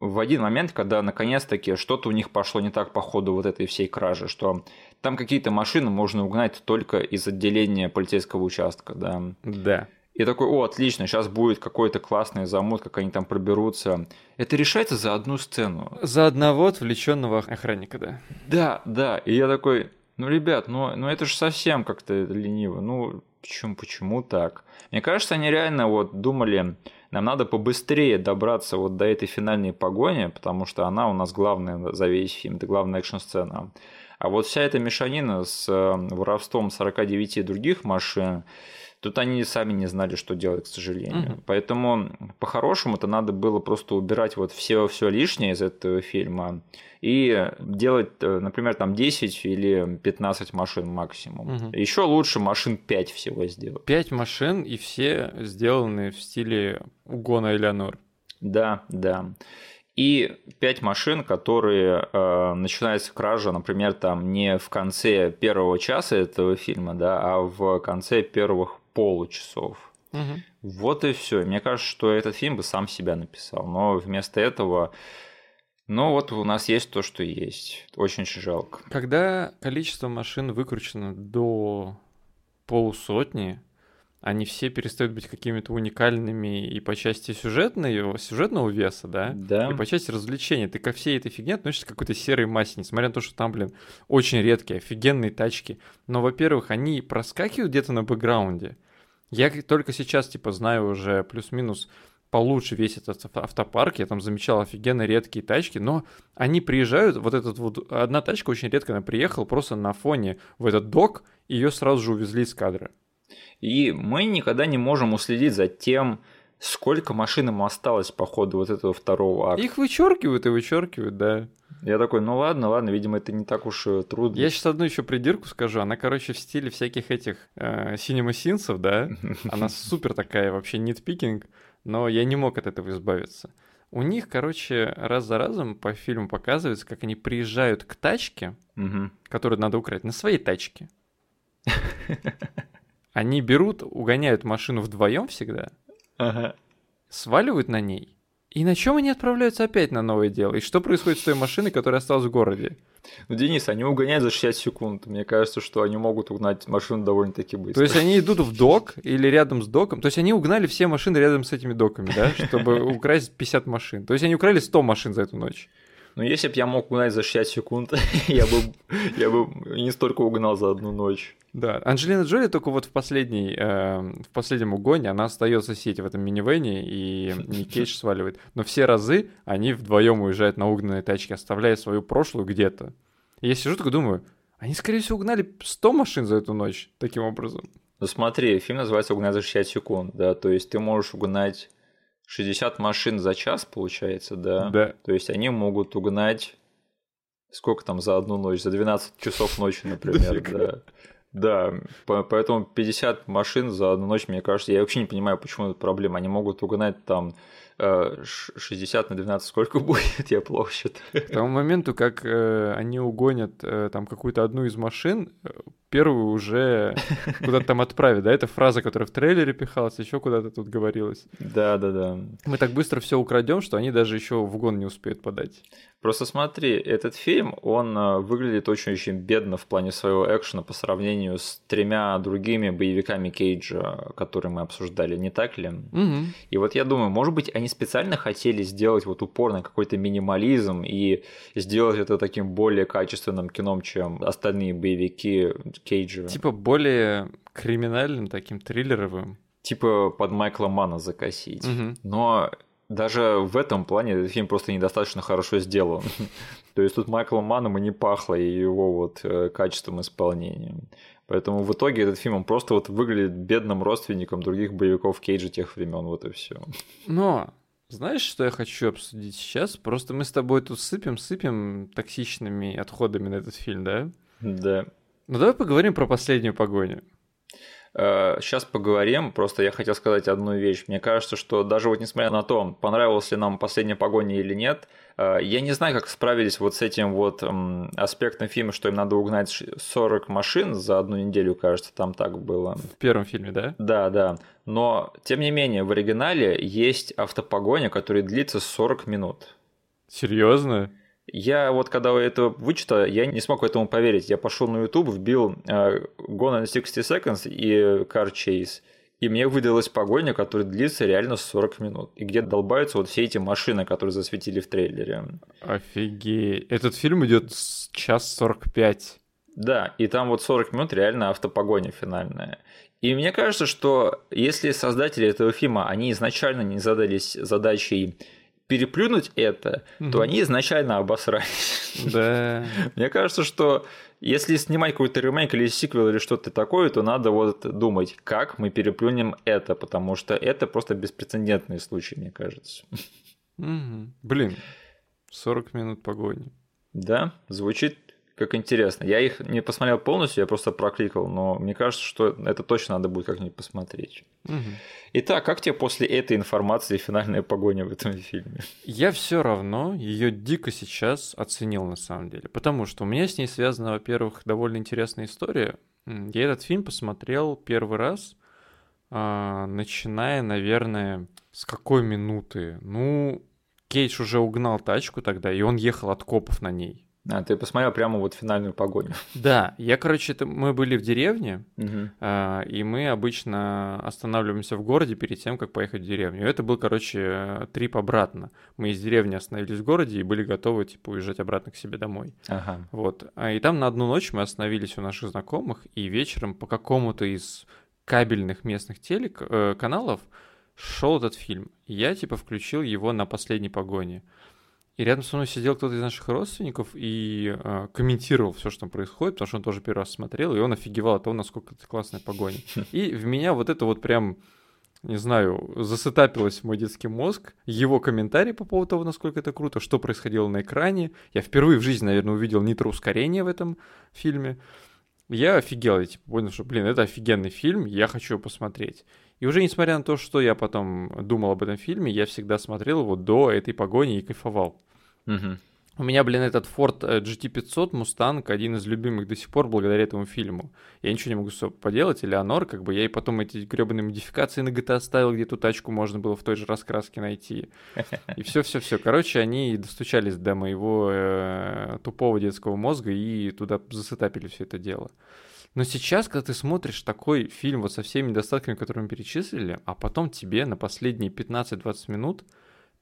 в один момент, когда наконец-таки что-то у них пошло не так по ходу вот этой всей кражи, что там какие-то машины можно угнать только из отделения полицейского участка, да. Да. И такой, о, отлично, сейчас будет какой-то классный замут, как они там проберутся. Это решается за одну сцену. За одного отвлеченного охранника, да. Да, да. И я такой, ну, ребят, ну, ну это же совсем как-то лениво. Ну, почему, почему так? Мне кажется, они реально вот думали, нам надо побыстрее добраться вот до этой финальной погони, потому что она у нас главная за весь фильм, это главная экшн-сцена. А вот вся эта мешанина с э, воровством 49 других машин, Тут они сами не знали, что делать, к сожалению. Угу. Поэтому по-хорошему-то надо было просто убирать вот все, все лишнее из этого фильма и делать, э, например, там 10 или 15 машин максимум. Угу. Еще лучше машин 5 всего сделать. 5 машин, и все сделаны в стиле угона Элеонор. Да, да и пять машин, которые э, начинается кража, например, там не в конце первого часа этого фильма, да, а в конце первых получасов. Угу. Вот и все. Мне кажется, что этот фильм бы сам себя написал. Но вместо этого ну вот у нас есть то, что есть. Очень-очень жалко. Когда количество машин выкручено до полусотни, они все перестают быть какими-то уникальными и по части сюжетной, сюжетного веса, да? Да. И по части развлечения. Ты ко всей этой фигне относишься к какой-то серой массе, несмотря на то, что там, блин, очень редкие, офигенные тачки. Но, во-первых, они проскакивают где-то на бэкграунде. Я только сейчас, типа, знаю уже плюс-минус получше весь этот автопарк, я там замечал офигенно редкие тачки, но они приезжают, вот этот вот, одна тачка очень редко она приехала просто на фоне в этот док, ее сразу же увезли из кадра. И мы никогда не можем уследить за тем, сколько машин ему осталось по ходу вот этого второго акта. Их вычеркивают и вычеркивают, да. Я такой, ну ладно, ладно, видимо, это не так уж трудно. Я сейчас одну еще придирку скажу. Она, короче, в стиле всяких этих э, синема-синсов, да. Она супер такая, вообще нитпикинг, но я не мог от этого избавиться. У них, короче, раз за разом по фильму показывается, как они приезжают к тачке, которую надо украсть, на своей тачке. Они берут, угоняют машину вдвоем всегда, ага. сваливают на ней, и на чем они отправляются опять на новое дело? И что происходит с той машиной, которая осталась в городе? Ну, Денис, они угоняют за 60 секунд. Мне кажется, что они могут угнать машину довольно-таки быстро. То есть они идут в док или рядом с доком. То есть они угнали все машины рядом с этими доками, да, чтобы украсть 50 машин. То есть они украли 100 машин за эту ночь. Ну, если бы я мог угнать за 60 секунд, я бы, я бы не столько угнал за одну ночь. Да, Анджелина Джоли только вот в последней, э, в последнем угоне она остается сидеть в этом минивэне и Ник Кейдж сваливает. Но все разы они вдвоем уезжают на угнанной тачке, оставляя свою прошлую где-то. И я сижу такой думаю, они, скорее всего, угнали 100 машин за эту ночь таким образом. Ну смотри, фильм называется «Угнать за 60 секунд», да, то есть ты можешь угнать 60 машин за час, получается, да? Да. То есть они могут угнать сколько там за одну ночь, за 12 часов ночи, например, да. Да, поэтому 50 машин за одну ночь, мне кажется, я вообще не понимаю, почему это проблема. Они могут угнать там 60 э, на 12 сколько будет, я плохо считаю. К тому моменту, как э, они угонят э, там какую-то одну из машин, первую уже куда-то там отправить, да? Это фраза, которая в трейлере пихалась, еще куда-то тут говорилось. Да, да, да. Мы так быстро все украдем, что они даже еще в гон не успеют подать. Просто смотри, этот фильм, он э, выглядит очень-очень бедно в плане своего экшена по сравнению с тремя другими боевиками Кейджа, которые мы обсуждали, не так ли? Угу. И вот я думаю, может быть, они специально хотели сделать вот упор на какой-то минимализм и сделать это таким более качественным кином, чем остальные боевики Кейджа. Типа более криминальным, таким триллеровым. Типа под Майкла Мана закосить. Угу. Но даже в этом плане этот фильм просто недостаточно хорошо сделан. То есть тут Майклом Маном и не пахло его вот э, качеством исполнения. Поэтому в итоге этот фильм он просто вот выглядит бедным родственником других боевиков Кейджа тех времен, вот и все. Но знаешь, что я хочу обсудить сейчас? Просто мы с тобой тут сыпем, сыпем токсичными отходами на этот фильм, да? Да. Ну давай поговорим про последнюю погоню. Сейчас э, поговорим. Просто я хотел сказать одну вещь. Мне кажется, что даже вот несмотря на то, понравилась ли нам последняя погоня или нет, э, я не знаю, как справились вот с этим вот аспектом фильма, что им надо угнать 40 машин за одну неделю, кажется, там так было. В первом фильме, да? Да, да. Но, тем не менее, в оригинале есть автопогоня, которая длится 40 минут. Серьезно? Я вот когда это вычитал, я не смог этому поверить. Я пошел на YouTube, вбил uh, Gone in 60 Seconds и Car Chase, и мне выдалась погоня, которая длится реально 40 минут. И где долбаются вот все эти машины, которые засветили в трейлере. Офигеть. Этот фильм идет час 45. Да, и там вот 40 минут реально автопогоня финальная. И мне кажется, что если создатели этого фильма, они изначально не задались задачей переплюнуть это, угу. то они изначально обосрались. Да. Мне кажется, что если снимать какой-то ремейк или сиквел или что-то такое, то надо вот думать, как мы переплюнем это, потому что это просто беспрецедентный случай, мне кажется. Угу. Блин, 40 минут погони. Да, звучит как интересно. Я их не посмотрел полностью, я просто прокликал, но мне кажется, что это точно надо будет как-нибудь посмотреть. Угу. Итак, как тебе после этой информации финальная погоня в этом фильме? Я все равно ее дико сейчас оценил на самом деле, потому что у меня с ней связана, во-первых, довольно интересная история. Я этот фильм посмотрел первый раз, а, начиная, наверное, с какой минуты? Ну, Кейдж уже угнал тачку тогда, и он ехал от копов на ней. А, ты посмотрел прямо вот финальную погоню. Да, я, короче, это, мы были в деревне, угу. э, и мы обычно останавливаемся в городе перед тем, как поехать в деревню. Это был, короче, трип обратно. Мы из деревни остановились в городе и были готовы, типа, уезжать обратно к себе домой. Ага. Вот. А, и там на одну ночь мы остановились у наших знакомых, и вечером по какому-то из кабельных местных телек, э, каналов шел этот фильм. Я, типа, включил его на последней погоне. И рядом со мной сидел кто-то из наших родственников и э, комментировал все, что там происходит, потому что он тоже первый раз смотрел, и он офигевал от того, насколько это классная погоня. И в меня вот это вот прям, не знаю, засетапилось в мой детский мозг. Его комментарий по поводу того, насколько это круто, что происходило на экране. Я впервые в жизни, наверное, увидел нитроускорение в этом фильме. Я офигел, я типа понял, что, блин, это офигенный фильм, я хочу его посмотреть. И уже несмотря на то, что я потом думал об этом фильме, я всегда смотрел его до этой погони и кайфовал. У меня, блин, этот Ford э, GT500 Mustang один из любимых до сих пор благодаря этому фильму. Я ничего не могу с поделать, Элеонор, как бы я и потом эти гребаные модификации на GTA оставил, где ту тачку можно было в той же раскраске найти. И все-все-все. Короче, они достучались до моего э, тупого детского мозга и туда засетапили все это дело. Но сейчас, когда ты смотришь такой фильм вот со всеми недостатками, которые мы перечислили, а потом тебе на последние 15-20 минут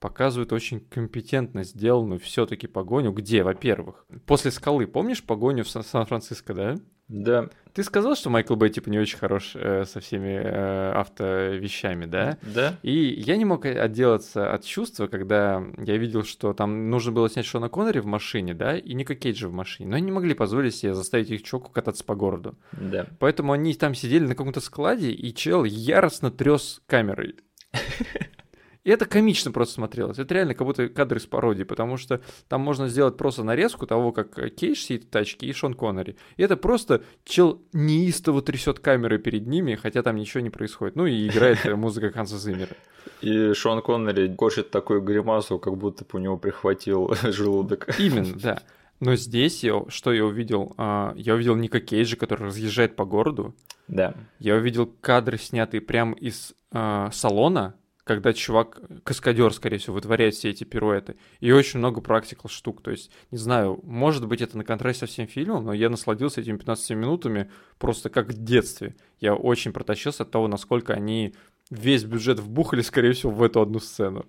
показывают очень компетентно сделанную все-таки погоню. Где, во-первых? После скалы, помнишь погоню в Сан-Франциско, да? Да. Ты сказал, что Майкл Бэй, типа, не очень хорош э, со всеми э, автовещами, да? Да. И я не мог отделаться от чувства, когда я видел, что там нужно было снять Шона Коннери в машине, да, и Ника Кейджа в машине. Но они не могли позволить себе заставить их чуваку кататься по городу. Да. Поэтому они там сидели на каком-то складе, и чел яростно трес камерой. И это комично просто смотрелось. Это реально как будто кадр из пародии, потому что там можно сделать просто нарезку того, как Кейдж сидит в тачке и Шон Коннери. И это просто чел неистово трясет камерой перед ними, хотя там ничего не происходит. Ну и играет музыка Ханса Зиммера. И Шон Коннери корчит такую гримасу, как будто бы у него прихватил желудок. Именно, да. Но здесь я, что я увидел? А, я увидел Ника Кейджа, который разъезжает по городу. Да. Я увидел кадры, снятые прямо из э, салона, когда чувак, каскадер, скорее всего, вытворяет все эти пируэты. И очень много практикал штук. То есть, не знаю, может быть, это на контрасте со всем фильмом, но я насладился этими 15 минутами просто как в детстве. Я очень протащился от того, насколько они весь бюджет вбухали, скорее всего, в эту одну сцену.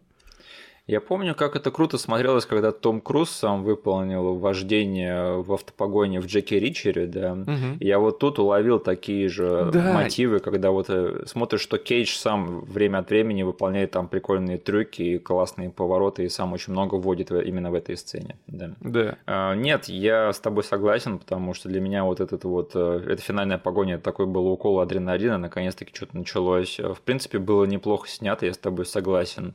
Я помню, как это круто смотрелось, когда Том Круз сам выполнил вождение в автопогоне в Джеки Ричере, да. Угу. Я вот тут уловил такие же Да. мотивы, когда вот э, смотришь, что Кейдж сам время от времени выполняет там прикольные трюки и классные повороты, и сам очень много вводит именно в этой сцене, да. Да. А, Нет, я с тобой согласен, потому что для меня вот этот вот, э, эта финальная погоня, это такой был укол адреналина, наконец-таки что-то началось. Э, В принципе, было неплохо снято, я с тобой согласен.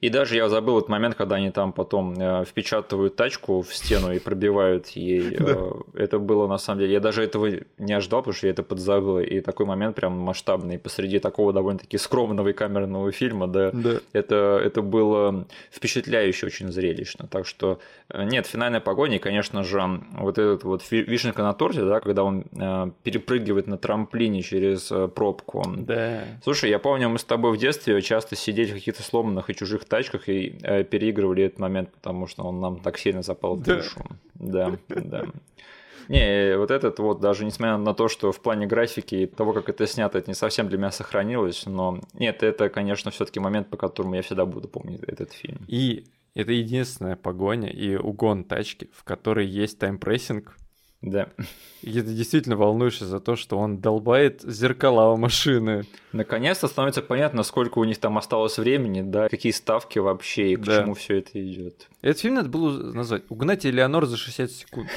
И даже я забыл этот момент, когда они там потом э, впечатывают тачку в стену и пробивают ей. Э, Это было на самом деле. Я даже этого не ожидал, потому что я это подзабыл. И такой момент прям масштабный посреди такого довольно-таки скромного и камерного фильма, да. Да. Это, это было впечатляюще очень зрелищно. Так что э, нет, финальная погоня, и, конечно же, вот этот вот вишенка на торте, да, когда он э, перепрыгивает на трамплине через э, пробку. Да. Слушай, я помню, мы с тобой в детстве часто сидели в каких-то сломанных и чужих тачках и э, переигрывали этот момент, потому что он нам так сильно запал в душу. Да, да. Не, вот этот вот, даже несмотря на то, что в плане графики и того, как это снято, это не совсем для меня сохранилось, но нет, это, конечно, все таки момент, по которому я всегда буду помнить этот фильм. И это единственная погоня и угон тачки, в которой есть таймпрессинг. Да. И ты действительно волнуешься за то, что он долбает зеркала у машины. Наконец-то становится понятно, сколько у них там осталось времени, да, какие ставки вообще и к Да. чему все это идет. Этот фильм надо было назвать «Угнать Элеонор за 60 секунд».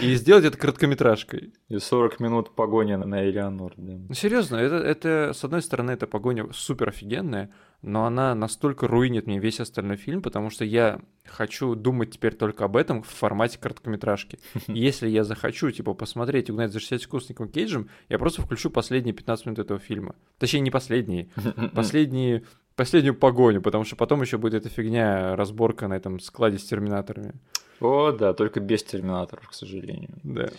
И сделать это короткометражкой. И 40 минут погони на Элеонор, да. Ну, серьезно, это, это, с одной стороны, эта погоня супер офигенная, но она настолько руинит мне весь остальной фильм, потому что я хочу думать теперь только об этом в формате короткометражки. Если я захочу, типа, посмотреть «Угнать за 60 секунд» с Ником Кейджем, я просто включу последние 15 минут этого фильма. Точнее, не последние, последние последнюю погоню, потому что потом еще будет эта фигня, разборка на этом складе с терминаторами. О, да, только без терминаторов, к сожалению. Да.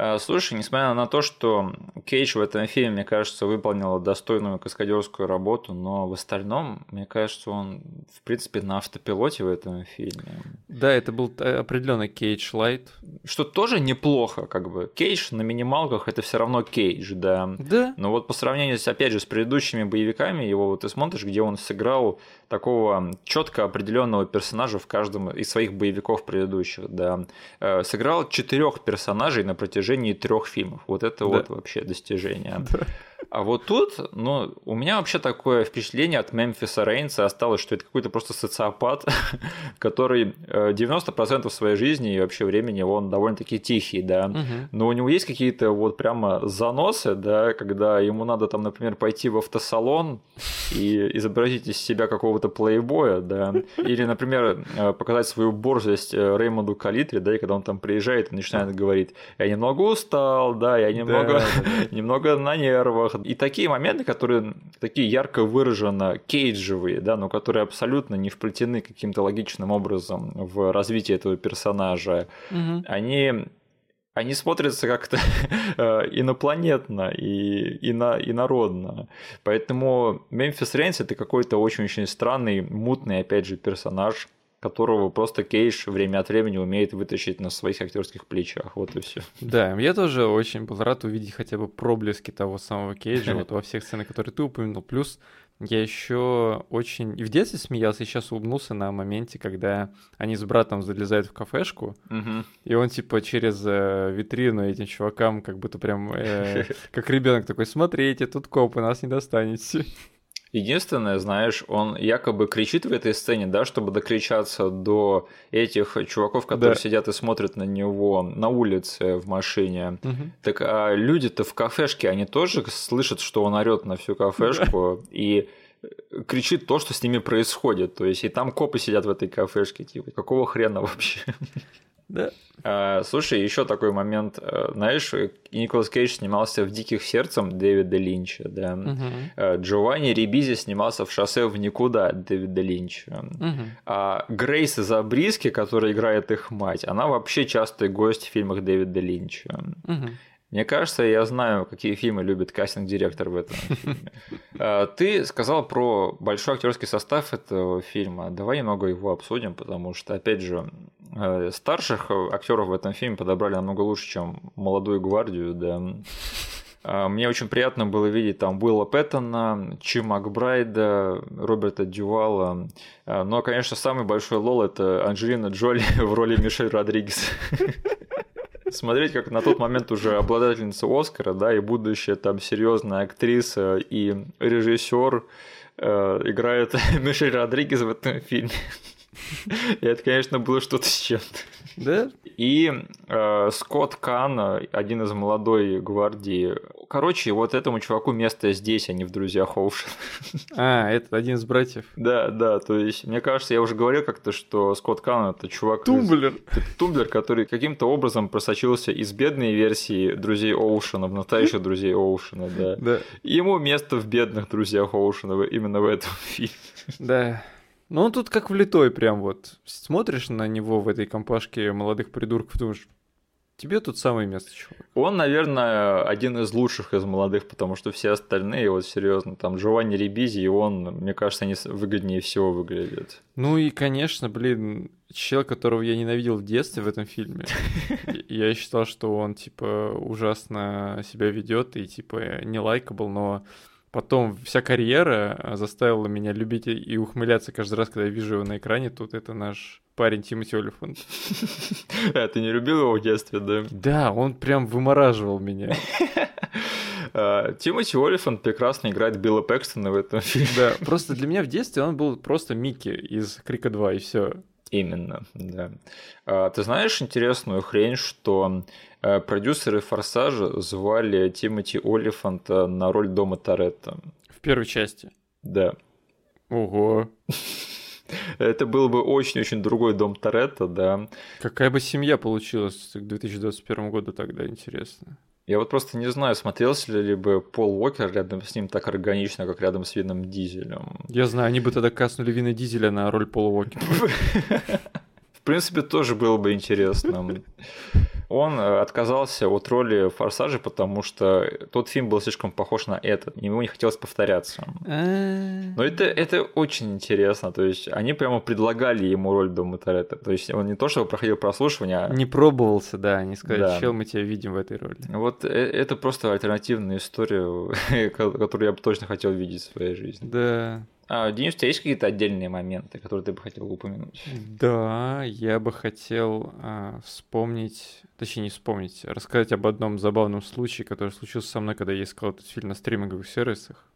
А, Слушай, несмотря на то, что Кейдж в этом фильме, мне кажется, выполнил достойную каскадерскую работу, но в остальном, мне кажется, он, в принципе, на автопилоте в этом фильме. Да, это был э, определенно Кейдж Лайт. Что тоже неплохо, как бы. Кейдж на минималках это все равно Кейдж, да. Да. Но вот по сравнению, с, опять же, с предыдущими боевиками, его вот ты смотришь, где он сыграл такого четко определенного персонажа в каждом из своих боевиков предыдущих, да. Э, Сыграл четырех персонажей на протяжении трех фильмов. Вот это Да. вот вообще достижение. Да. А вот тут, ну, у меня вообще такое впечатление от Мемфиса Рейнса осталось, что это какой-то просто социопат, который э, 90% своей жизни и вообще времени он довольно-таки тихий, да. Но у него есть какие-то вот прямо заносы, да, когда ему надо там, например, пойти в автосалон и изобразить из себя какого-то плейбоя, да, или, например, э, показать свою борзость э, Реймонду Калитре, да, и когда он там приезжает и начинает говорить, я немного устал, да, я немного, да. немного на нервах. И такие моменты, которые такие ярко выраженно кейджевые, да, но которые абсолютно не вплетены каким-то логичным образом в развитие этого персонажа, Мгм. они они смотрятся как-то э, инопланетно и ино, инородно. Поэтому Мемфис Рейнс это какой-то очень-очень странный, мутный, опять же, персонаж, которого просто Кейдж время от времени умеет вытащить на своих актерских плечах. Вот и все. Да, я тоже очень был рад увидеть хотя бы проблески того самого Кейджа вот во всех сценах, которые ты упомянул. Плюс Я еще очень и в детстве смеялся, и сейчас улыбнулся на моменте, когда они с братом залезают в кафешку, Мгм. и он типа через э, витрину этим чувакам как будто прям э, как ребенок такой, смотрите, тут копы, нас не достанете. Единственное, знаешь, он якобы кричит в этой сцене, да, чтобы докричаться до этих чуваков, которые Да. сидят и смотрят на него на улице в машине. Мгм. Так а люди-то в кафешке, они тоже слышат, что он орет на всю кафешку и э, кричит то, что с ними происходит. То есть и там копы сидят в этой кафешке, типа, какого хрена вообще? Да. А, Слушай, еще такой момент. э, Знаешь, э, Николас Кейдж снимался в «Диких сердцем» Дэвида Линча, да. Э, Джованни Рибизи снимался в «Шоссе в никуда» Дэвида Линча. Мгм. А Грейс Забриски, которая играет их мать, она вообще частый гость в фильмах Дэвида Линча. Мгм. Мне кажется, я знаю, какие фильмы любит кастинг-директор в этом фильме. А, Ты сказал про большой актерский состав этого фильма. Давай немного его обсудим, потому что, опять же, старших актеров в этом фильме подобрали намного лучше, чем молодую гвардию, да. А, Мне очень приятно было видеть там Уилла Пэттона, Чи Макбрайда, Роберта Дювала. А, Но, конечно, самый большой лол – это Анджелина Джоли в роли Мишель Родригес. Смотреть, как на тот момент уже обладательница Оскара, да, и будущая там серьезная актриса и режиссер э, играет Мишель Родригес в этом фильме. И это, конечно, было что-то с чем-то. Да? И э, Скотт Кан, один из молодой гвардии. Короче, вот этому чуваку место здесь, а не в друзьях Оушен. А, это один из братьев. Да, да, то есть, мне кажется, я уже говорил как-то, что Скотт Кан это чувак... из- Тумблер. это тумблер, который каким-то образом просочился из бедной версии друзей Оушена в настоящих друзей Оушена, да. Да. Ему место в бедных друзьях Оушена именно в этом фильме. Да. Ну, он тут как влитой прям вот. Смотришь на него в этой компашке молодых придурков, думаешь, тебе тут самое место, чувак. Он, наверное, один из лучших из молодых, потому что все остальные, вот серьезно, там Джованни Рибизи, и он, мне кажется, они выгоднее всего выглядят. Ну и, конечно, блин, чел, которого я ненавидел в детстве в этом фильме. Я считал, что он, типа, ужасно себя ведет и, типа, не лайкабл, но потом вся карьера заставила меня любить и- ухмыляться каждый раз, когда я вижу его на экране. Тут это наш парень Тимоти Олифант. А, ты не любил его в детстве, да? Да, он прям вымораживал меня. А, Тимоти Олифант прекрасно играет Билла Пэкстона в этом фильме. Да, просто для меня в детстве он был просто Микки из Крика 2, и все. Именно, да. А, Ты знаешь интересную хрень, что э, продюсеры «Форсажа» звали Тимоти Олифанта на роль Дома Торетто. В первой части. Да. Ого. Это был бы очень-очень другой Дом Торетто, да. Какая бы семья получилась к 2021 году тогда, интересно. Я вот просто не знаю, смотрелся ли бы Пол Уокер рядом с ним так органично, как рядом с Вином Дизелем. Я знаю, они бы тогда каснули Вина Дизеля на роль Пола Уокера. В принципе, тоже было бы интересно. Он э, отказался от роли Форсажа, потому что тот фильм был слишком похож на этот. Ему не хотелось повторяться. Но это, это очень интересно. То есть они прямо предлагали ему роль Дома Торетто. То есть он не то, что проходил прослушивание, а Не пробовался, да, они сказали, Да. чел, мы тебя видим в этой роли. вот э- это просто альтернативная история, ко- которую я бы точно хотел видеть в своей жизни. Да, А, Денис, у тебя есть какие-то отдельные моменты, которые ты бы хотел упомянуть? да, я бы хотел а, вспомнить, точнее не вспомнить, рассказать об одном забавном случае, который случился со мной, когда я искал этот фильм на стриминговых сервисах.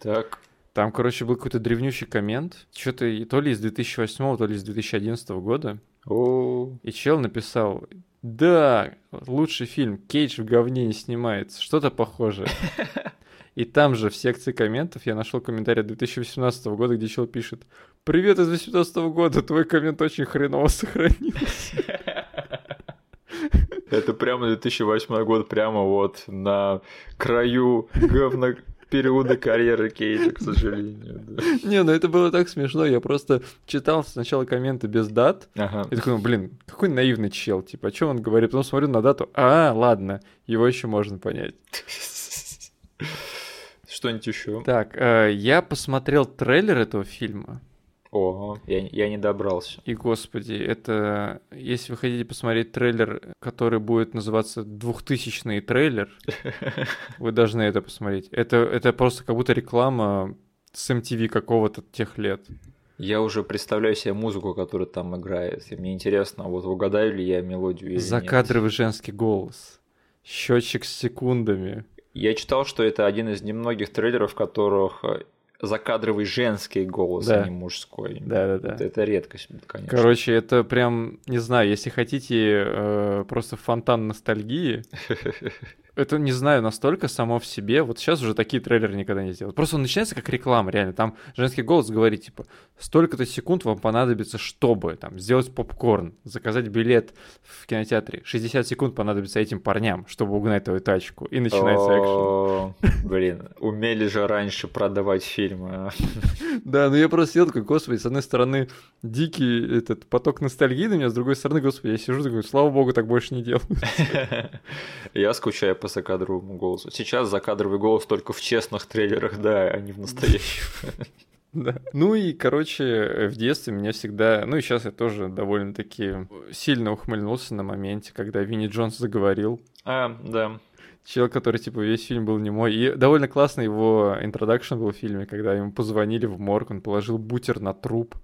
Так. Там, короче, был какой-то древнющий коммент, что-то то ли из 2008, то ли из 2011 года, О, и чел написал, да, лучший фильм, Кейдж в говне не снимается, что-то похожее. И там же в секции комментов я нашел комментарий 2018 года, где чел пишет «Привет из 2018 года, твой коммент очень хреново сохранился». Это прямо 2008 год, прямо вот на краю говно периода карьеры Кейджа, к сожалению. да. Не, ну это было так смешно, я просто читал сначала комменты без дат, Ага. и такой, ну, блин, какой наивный чел, типа, о чем он говорит? Потом смотрю на дату, а, ладно, его еще можно понять. Что-нибудь еще? Так, э, я посмотрел трейлер этого фильма, Ого, я, я не добрался. И, господи, это... Если вы хотите посмотреть трейлер, который будет называться «Двухтысячный трейлер», вы должны это посмотреть. Это, это просто как будто реклама с MTV какого-то тех лет. Я уже представляю себе музыку, которая там играет. И мне интересно, вот угадаю ли я мелодию или Закадровый нет. женский голос. Счетчик с секундами. Я читал, что это один из немногих трейлеров, в которых э, закадровый женский голос, да. а не мужской. Да, да, да. Это, это редкость, конечно. Короче, это прям, не знаю, если хотите э, просто фонтан ностальгии, это, не знаю, настолько само в себе. Вот сейчас уже такие трейлеры никогда не сделают. Просто он начинается как реклама, реально. Там женский голос говорит, типа, столько-то секунд вам понадобится, чтобы там сделать попкорн, заказать билет в кинотеатре. 60 секунд понадобится этим парням, чтобы угнать твою тачку. И начинается экшен. Блин, умели же раньше продавать фильмы. А. Да, ну я просто сидел такой, господи, с одной стороны, дикий этот поток ностальгии на меня, с другой стороны, господи, я сижу такой, слава богу, так больше не делаю. Я скучаю по закадровому голосу. Сейчас закадровый голос только в честных трейлерах, да, а не в настоящих. Да. Ну и, короче, в детстве меня всегда... Ну и сейчас я тоже довольно-таки сильно ухмыльнулся на моменте, когда Винни Джонс заговорил. А, да. Чел, который, типа, весь фильм был не мой. И довольно классно его интродакшн был в фильме, когда ему позвонили в морг, он положил бутер на труп,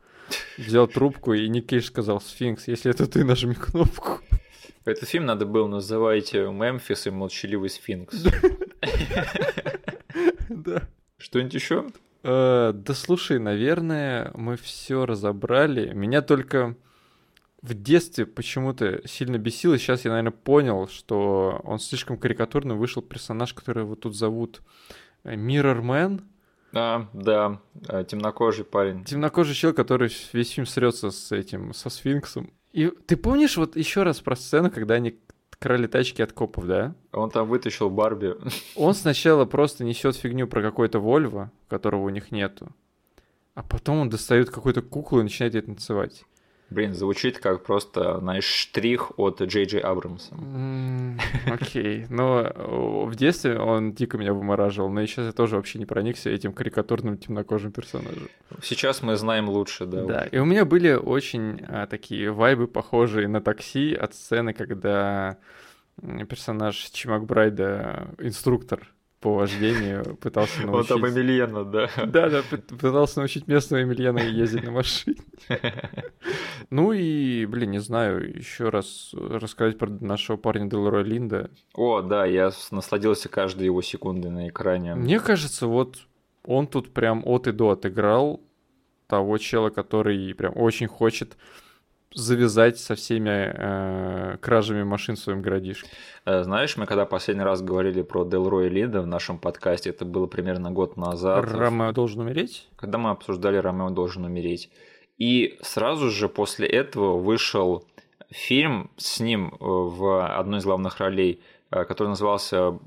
взял трубку, и Ник Кейдж сказал, «Сфинкс, если это ты, нажми кнопку». Этот фильм надо было называть «Мемфис и молчаливый сфинкс». Да. Что-нибудь еще? Э, да слушай, наверное, мы все разобрали. Меня только в детстве почему-то сильно бесило. Сейчас я, наверное, понял, что он слишком карикатурно вышел персонаж, который вот тут зовут Миррормен. А, да, э, темнокожий парень. Темнокожий чел, который весь фильм срется с этим, со сфинксом. И ты помнишь вот еще раз про сцену, когда они крали тачки от копов, да? Он там вытащил Барби. Он сначала просто несет фигню про какой-то Вольво, которого у них нету. А потом он достает какую-то куклу и начинает ее танцевать. Блин, звучит как просто, знаешь, штрих от Джей Джей Абрамса. Окей, но в детстве он дико меня вымораживал, но сейчас я тоже вообще не проникся этим карикатурным темнокожим персонажем. Сейчас мы знаем лучше, да. Да, и у меня были очень а, такие вайбы, похожие на такси от сцены, когда персонаж Чимак Брайда, инструктор, по вождению пытался научить... Он там Эмильена, да. Да, да, пытался научить местного Эмильена ездить на машине. Ну и, блин, не знаю, еще раз рассказать про нашего парня Делроя Линда. О, да, я насладился каждой его секунды на экране. Мне кажется, вот он тут прям от и до отыграл того чела, который прям очень хочет завязать со всеми э, кражами машин в своем городишке. Э, знаешь, мы когда последний раз говорили про Делроя Линда в нашем подкасте, это было примерно год назад. Ромео должен умереть? Когда мы обсуждали Ромео должен умереть. И сразу же после этого вышел фильм с ним э, в одной из главных ролей, э, который назывался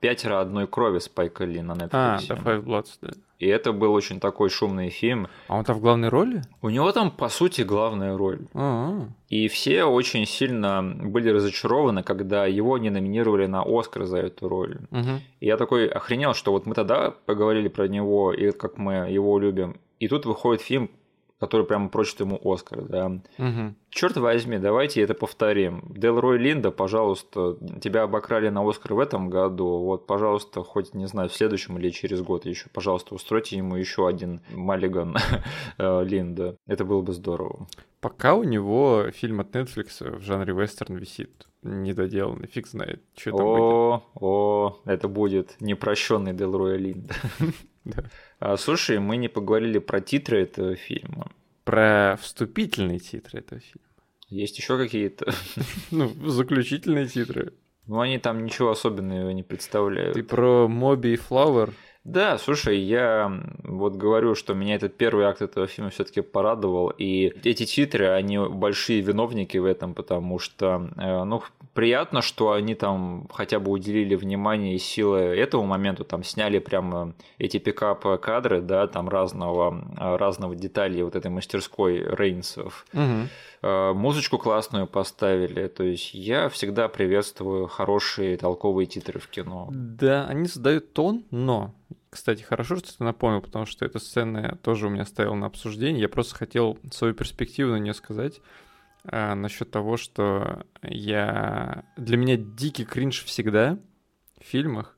«Пятеро одной крови» Спайка Ли на Netflix. А, The Five Bloods, да. И это был очень такой шумный фильм. А он там в главной роли? У него там, по сути, главная роль. А-а-а. И все очень сильно были разочарованы, когда его не номинировали на Оскар за эту роль. Угу. И я такой охренел, что вот мы тогда поговорили про него, и как мы его любим. И тут выходит фильм, который прямо прочит ему Оскар, да. Угу. Черт возьми, давайте это повторим. Делрой Линда, пожалуйста, тебя обокрали на Оскар в этом году, вот, пожалуйста, хоть, не знаю, в следующем или через год еще, пожалуйста, устройте ему еще один Маллиган э, Линда. Это было бы здорово. Пока у него фильм от Netflix в жанре вестерн висит недоделанный, фиг знает, что там О, о, это будет непрощенный Делроя Линда. Да. А, слушай, мы не поговорили про титры этого фильма. Про вступительные титры этого фильма. Есть еще какие-то? Ну, заключительные титры. Ну, они там ничего особенного не представляют. Ты про Моби и Флауэр? Да, слушай, я вот говорю, что меня этот первый акт этого фильма все-таки порадовал, и эти титры, они большие виновники в этом, потому что, э, ну, приятно, что они там хотя бы уделили внимание и силы этому моменту, там сняли прямо эти пикап-кадры, да, там разного, разного деталей вот этой мастерской Рейнсов. Угу. Музычку классную поставили, то есть я всегда приветствую хорошие толковые титры в кино. Да, они задают тон, но кстати, хорошо, что ты напомнил, потому что эта сцена тоже у меня стояла на обсуждении. Я просто хотел свою перспективу на нее сказать а, насчет того, что я... Для меня дикий кринж всегда в фильмах,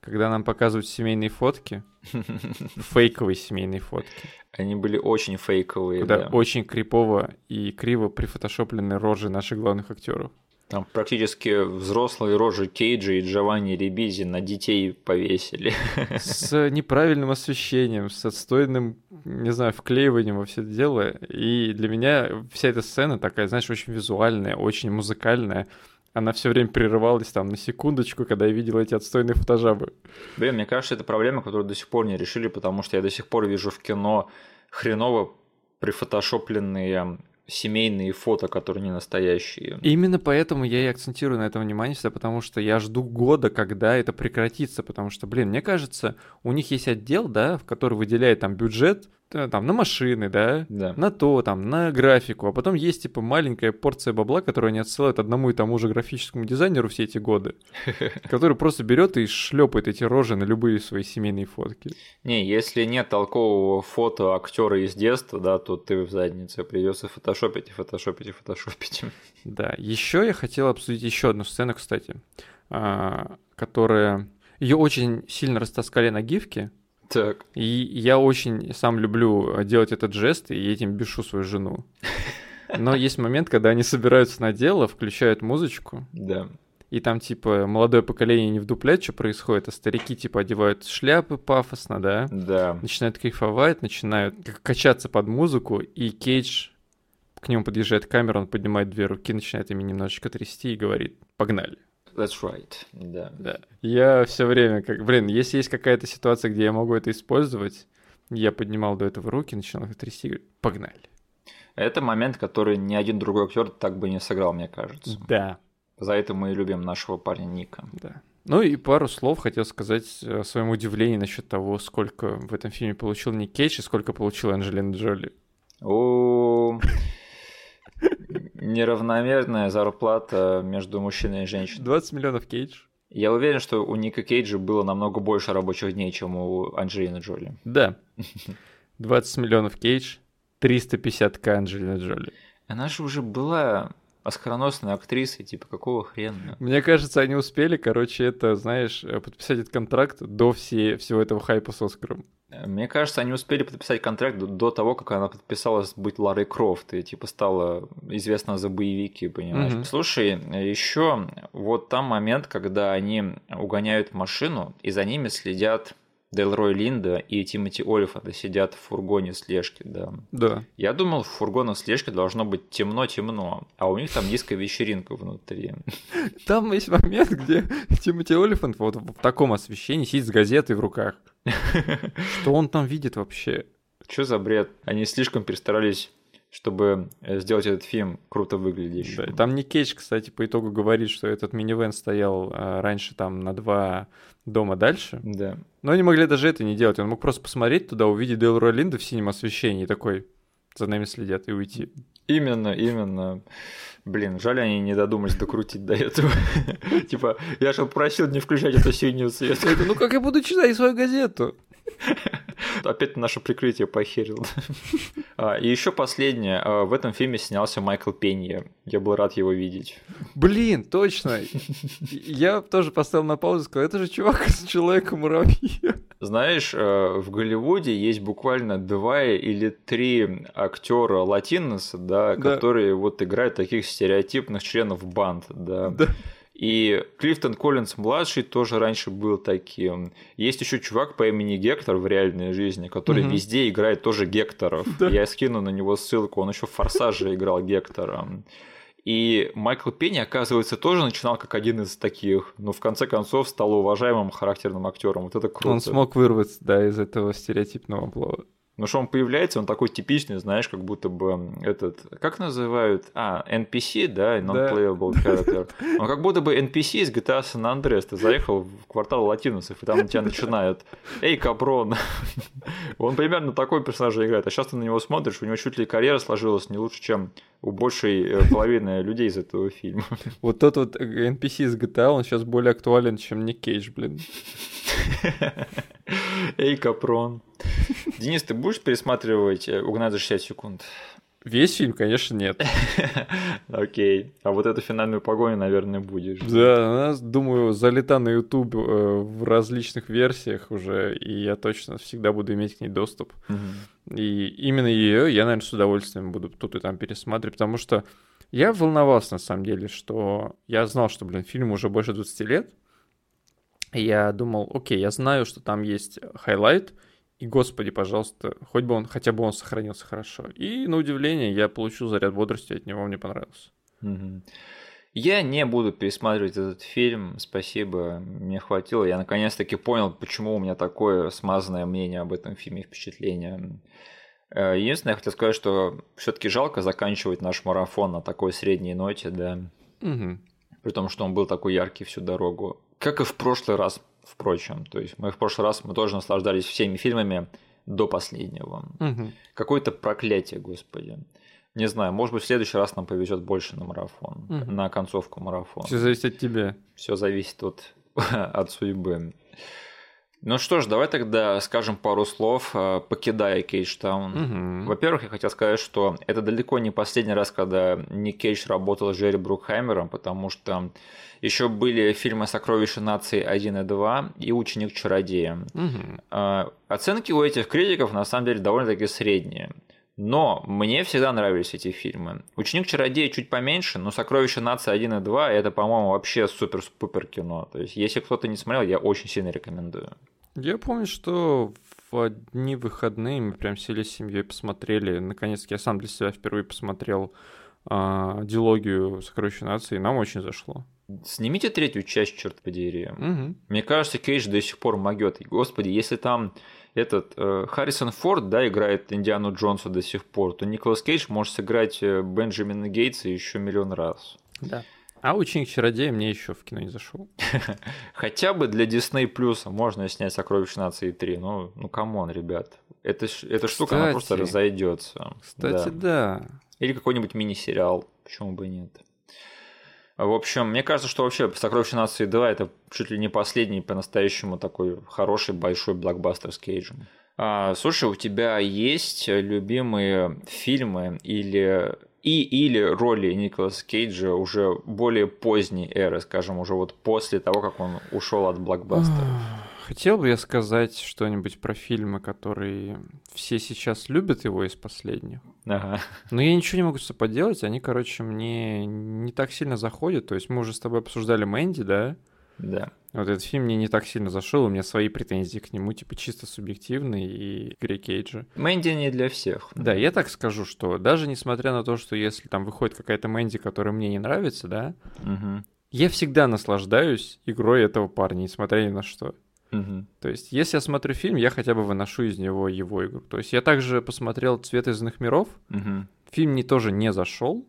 когда нам показывают семейные фотки, фейковые семейные фотки. Они были очень фейковые, Когда да. очень крипово и криво прифотошоплены рожи наших главных актеров. Там практически взрослые рожи Кейджа и Джованни Рибизи на детей повесили. С неправильным освещением, с отстойным, не знаю, вклеиванием во все это дело. И для меня вся эта сцена такая, знаешь, очень визуальная, очень музыкальная. Она все время прерывалась там на секундочку, когда я видел эти отстойные фотожабы. Блин, мне кажется, это проблема, которую до сих пор не решили, потому что я до сих пор вижу в кино хреново прифотошопленные семейные фото, которые не настоящие. Именно поэтому я и акцентирую на этом внимание всегда, потому что я жду года, когда это прекратится, потому что, блин, мне кажется, у них есть отдел, да, в который выделяет там бюджет, там, на машины, да, Да. на то, там, на графику, а потом есть, типа, маленькая порция бабла, которую они отсылают одному и тому же графическому дизайнеру все эти годы, который просто берет и шлепает эти рожи на любые свои семейные фотки. Не, если нет толкового фото актера из детства, да, то ты в заднице придется фотошопить и фотошопить и фотошопить. Да, еще я хотел обсудить еще одну сцену, кстати, а, которая... Ее очень сильно растаскали на гифке, Так. и я очень сам люблю делать этот жест, и этим бешу свою жену. Но есть момент, когда они собираются на дело, включают музычку, Да. и там, типа, молодое поколение не вдупляет, что происходит, а старики, типа, одевают шляпы пафосно, да, Да. начинают кайфовать, начинают качаться под музыку, и Кейдж к нему подъезжает камера, он поднимает две руки, начинает ими немножечко трясти и говорит «погнали». That's right. Да. Да. Я все время, как, блин, если есть какая-то ситуация, где я могу это использовать, я поднимал до этого руки, начинал их трясти говорю «погнали». Это момент, который ни один другой актер так бы не сыграл, мне кажется. Да. За это мы и любим нашего парня Ника. Да. Ну и пару слов хотел сказать о своем удивлении насчет того, сколько в этом фильме получил Ник Кейдж и сколько получила Анджелина Джоли. О, неравномерная зарплата между мужчиной и женщиной. 20 миллионов Кейдж. Я уверен, что у Ника Кейджа было намного больше рабочих дней, чем у Анджелины Джоли. Да. 20 миллионов Кейдж, 350к Анджелина Джоли. Она же уже была оскароносной актрисой, типа, какого хрена? Мне кажется, они успели, короче, это, знаешь, э, подписать этот контракт до все, всего этого хайпа с Оскаром. Мне кажется, они успели подписать контракт до, до того, как она подписалась быть Ларой Крофт и типа стала известна за боевики, понимаешь? Мгм. Слушай, еще вот там момент, когда они угоняют машину, и за ними следят Делрой Линда и Тимоти Олифант сидят в фургоне слежки, да. Да. Я думал, в фургонах слежки должно быть темно-темно, а у них там диско вечеринка внутри. Там есть момент, где Тимоти Олифант вот в таком освещении сидит с газетой в руках. Что он там видит вообще? Что за бред? Они слишком перестарались, чтобы э, сделать этот фильм круто выглядящим. Да, там Ник Кейдж, кстати, по итогу говорит, что этот минивэн стоял а, раньше там на два дома дальше. Да. Но они могли даже это не делать. Он мог просто посмотреть туда, увидеть Делроя Линда в синем освещении такой, за нами следят, и уйти. Именно, именно. Блин, жаль, они не додумались докрутить до этого. Типа, я же просил не включать эту синюю цвет. Это, ну как я буду читать свою газету? Опять наше прикрытие похерил. А, И еще последнее. А, В этом фильме снялся Майкл Пенья. Я был рад его видеть. Блин, точно. Я тоже поставил на паузу и сказал, это же чувак из Человека-муравья. Знаешь, э, в Голливуде есть буквально два или три актера латиноса, да, Да. которые вот играют таких стереотипных членов банд, да. Да. И Клифтон Коллинз младший тоже раньше был таким. Есть еще чувак по имени Гектор в реальной жизни, который Мгм. везде играет тоже Гекторов. Да. Я скину на него ссылку, он еще в Форсаже играл Гектора. И Майкл Пенни, оказывается, тоже начинал как один из таких, но в конце концов стал уважаемым характерным актером. Вот это круто. Он смог вырваться, да, из этого стереотипного амплуа. Ну что он появляется, он такой типичный, знаешь, как будто бы этот, как называют, а, NPC, да, non-playable character. Он как будто бы NPC из GTA San Andreas, ты заехал в квартал латиносов, и там на тебя начинают, эй, капрон. Он примерно такой персонаж играет, а сейчас ты на него смотришь, у него чуть ли карьера сложилась не лучше, чем у большей э, половины людей из этого фильма. Вот тот вот NPC из GTA, он сейчас более актуален, чем Ник Кейдж, блин. Эй, капрон. Денис, ты будешь пересматривать э, «Угнать за 60 секунд»? Весь фильм, конечно, нет. Окей. А вот эту финальную погоню, наверное, будешь. Да, она, думаю, залита на YouTube э, в различных версиях уже, и я точно всегда буду иметь к ней доступ. И именно ее я, наверное, с удовольствием буду тут и там пересматривать, потому что я волновался, на самом деле, что я знал, что, блин, фильм уже больше 20 лет. И я думал, окей, я знаю, что там есть highlight, и, господи, пожалуйста, хоть бы он, хотя бы он сохранился хорошо. И, на удивление, я получил заряд бодрости от него, мне понравился. Я не буду пересматривать этот фильм, спасибо, мне хватило. Я наконец-таки понял, почему у меня такое смазанное мнение об этом фильме, впечатление. Э, единственное, я хотел сказать, что все-таки жалко заканчивать наш марафон на такой средней ноте, да. Угу. При том, что он был такой яркий всю дорогу. Как и в прошлый раз, впрочем. То есть мы в прошлый раз мы тоже наслаждались всеми фильмами до последнего. Угу. Какое-то проклятие, господи. Не знаю, может быть, в следующий раз нам повезет больше на марафон, Мгм. на концовку марафона. Все зависит от тебя. Все зависит от, от судьбы. Ну что ж, давай тогда скажем пару слов, э, покидая Кейджтаун. Мгм. Во-первых, я хотел сказать, что это далеко не последний раз, когда Ник Кейдж работал с Джерри Брукхаймером, потому что еще были фильмы «Сокровища нации 1 и 2» и «Ученик чародея». А, Оценки у этих критиков на самом деле довольно-таки средние. Но мне всегда нравились эти фильмы. «Ученик чародея» чуть поменьше, но «Сокровища нации 1 и 2» это, по-моему, вообще супер-пупер кино. То есть, если кто-то не смотрел, я очень сильно рекомендую. Я помню, что в одни выходные мы прям сели с семьей, посмотрели. Наконец-таки я сам для себя впервые посмотрел а, дилогию «Сокровища нации», и нам очень зашло. Снимите третью часть, черт подери. Мгм. Мне кажется, Кейдж до сих пор могет. И, Господи, если там этот э, Харрисон Форд, да, играет Индиану Джонса до сих пор, то Николас Кейдж может сыграть э, Бенджамина Гейтса еще миллион раз. Да. А «Ученик чародея» мне еще в кино не зашел. Хотя бы для Disney Plus можно снять «Сокровища нации 3». Ну, ну come on, ребят. Это, эта штука, она просто разойдется. Кстати, да. Или какой-нибудь мини-сериал. Почему бы и нет? В общем, мне кажется, что вообще «Сокровища нации 2» это чуть ли не последний по-настоящему такой хороший большой блокбастер с Кейджем. А, слушай, у тебя есть любимые фильмы или и или роли Николаса Кейджа уже более поздней эры, скажем, уже вот после того, как он ушел от блокбастера? Хотел бы я сказать что-нибудь про фильмы, которые все сейчас любят его из последних. Ага. Но я ничего не могу с собой поделать, они, короче, мне не так сильно заходят. То есть мы уже с тобой обсуждали Мэнди, да? Да. Вот этот фильм мне не так сильно зашел, у меня свои претензии к нему, типа чисто субъективные и игре Кейджа. Мэнди не для всех. Да, я так скажу, что даже несмотря на то, что если там выходит какая-то Мэнди, которая мне не нравится, да, Мгм. я всегда наслаждаюсь игрой этого парня, несмотря ни на что. Мгм. То есть, если я смотрю фильм, я хотя бы выношу из него его игру. То есть, я также посмотрел «Цвет из иных миров». Мгм. Фильм мне тоже не зашел,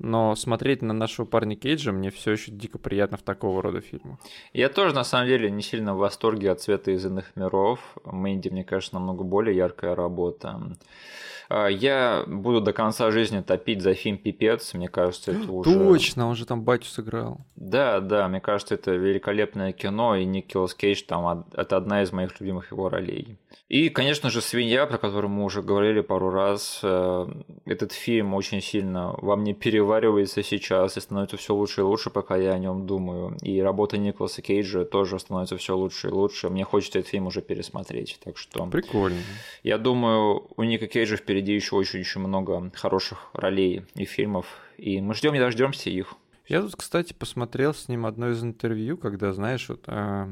но смотреть на нашего парня Кейджа мне все еще дико приятно в такого рода фильмах. Я тоже, на самом деле, не сильно в восторге от цвета из иных миров. Мэнди, мне кажется, намного более яркая работа. А, Я буду до конца жизни топить за фильм «Пипец». Мне кажется, это уже... Точно, он же там батю сыграл. Да, да, мне кажется, это великолепное кино, и Николас Кейдж там это одна из моих любимых его ролей. И, конечно же, «Свинья», про которую мы уже говорили пару раз. Э, Этот фильм очень сильно во мне переваривается сейчас и становится все лучше и лучше, пока я о нем думаю. И работа Николаса Кейджа тоже становится все лучше и лучше. Мне хочется этот фильм уже пересмотреть. Так что Прикольно. я думаю, у Ника Кейджа впереди еще очень-очень много хороших ролей и фильмов. И мы ждем не дождемся их. Я тут, кстати, посмотрел с ним одно из интервью, когда, знаешь, вот, а,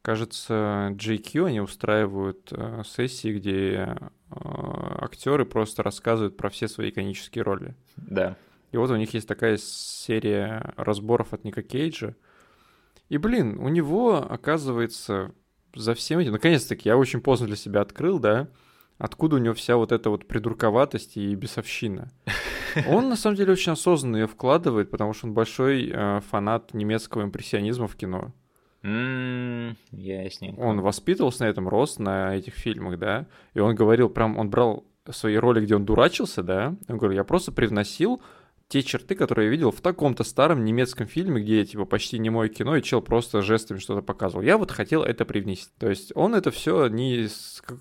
кажется, JQ, они устраивают а, сессии, где а, актеры просто рассказывают про все свои иконические роли. Да. И вот у них есть такая серия разборов от Ника Кейджа. И, блин, у него, оказывается, за всем этим... Наконец-таки, я очень поздно для себя открыл, да, откуда у него вся вот эта вот придурковатость и бесовщина. Он, на самом деле, очень осознанно ее вкладывает, потому что он большой э, фанат немецкого импрессионизма в кино. М, Ясненько. Он воспитывался на этом, рос на этих фильмах, да, и он говорил, прям, он брал свои роли, где он дурачился, да, он говорил, я просто привносил те черты, которые я видел в таком-то старом немецком фильме, где типа почти не мое кино, и чел просто жестами что-то показывал. Я вот хотел это привнести. То есть он это все не,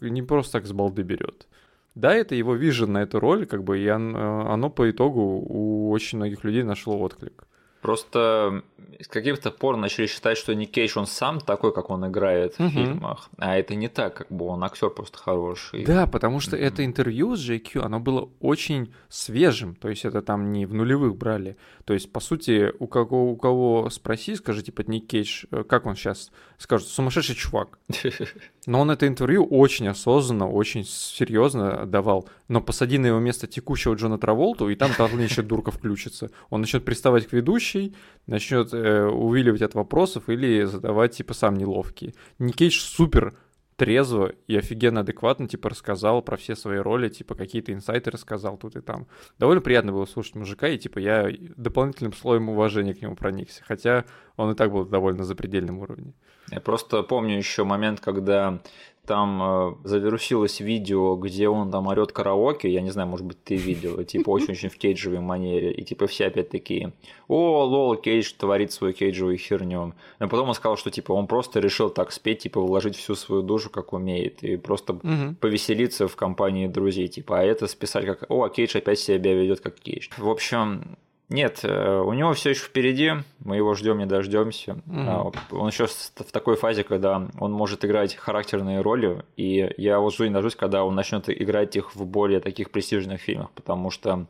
не просто так с балды берет. Да, это его вижен на эту роль, как бы, и он, э, оно по итогу у очень многих людей нашло отклик. Просто с каких-то пор начали считать, что Ник Кейдж, он сам такой, как он играет в фильмах. А это не так, как бы он актер просто хороший. Да, потому что это интервью с JQ, оно было очень свежим. То есть это там не в нулевых брали. То есть, по сути, у кого, у кого спроси, скажи, типа, Ник Кейдж, э, как он сейчас скажет, сумасшедший чувак. Но он это интервью очень осознанно, очень серьезно давал. Но посади на его место текущего Джона Траволту, и там еще дурка включится. Он начнет приставать к ведущей, начнет э, увиливать от вопросов или задавать, типа, сам неловкие. Никейдж супер трезво и офигенно адекватно, типа, рассказал про все свои роли, типа, какие-то инсайты рассказал тут и там. Довольно приятно было слушать мужика, и, типа, я дополнительным слоем уважения к нему проникся, хотя он и так был довольно запредельном уровне. Я просто помню еще момент, когда там э, завирусилось видео, где он там орет караоке, я не знаю, может быть, ты видел, типа очень-очень в кейджевой манере, и типа все опять такие, о, лол, Кейдж творит свою кейджевую херню. Но потом он сказал, что типа он просто решил так спеть, типа вложить всю свою душу, как умеет, и просто угу. повеселиться в компании друзей, типа, а это списать как, о, Кейдж опять себя ведет как Кейдж. В общем, нет, э, у него все еще впереди, мы его ждем, не дождемся. Mm-hmm. Он еще в такой фазе, когда он может играть характерные роли, и я вот жду не дождусь, когда он начнет играть их в более таких престижных фильмах, потому что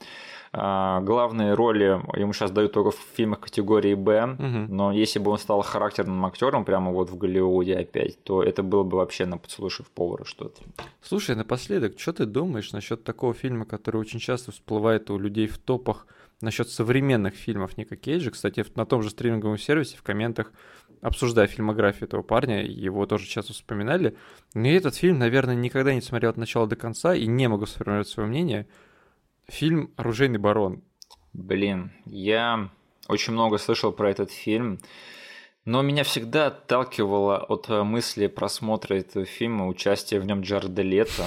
а, главные роли ему сейчас дают только в фильмах категории Б, угу. но если бы он стал характерным актером прямо вот в Голливуде опять, то это было бы вообще на поцелуй повара что-то. Слушай, напоследок, что ты думаешь насчет такого фильма, который очень часто всплывает у людей в топах насчет современных фильмов Ника Кейджа. Кстати, на том же стриминговом сервисе в комментах, обсуждая фильмографию этого парня, его тоже часто вспоминали. Но я этот фильм, наверное, никогда не смотрел от начала до конца и не могу сформировать свое мнение. Фильм «Оружейный барон». Блин, я очень много слышал про этот фильм. Но меня всегда отталкивало от мысли просмотра этого фильма участие в нем Джареда Лето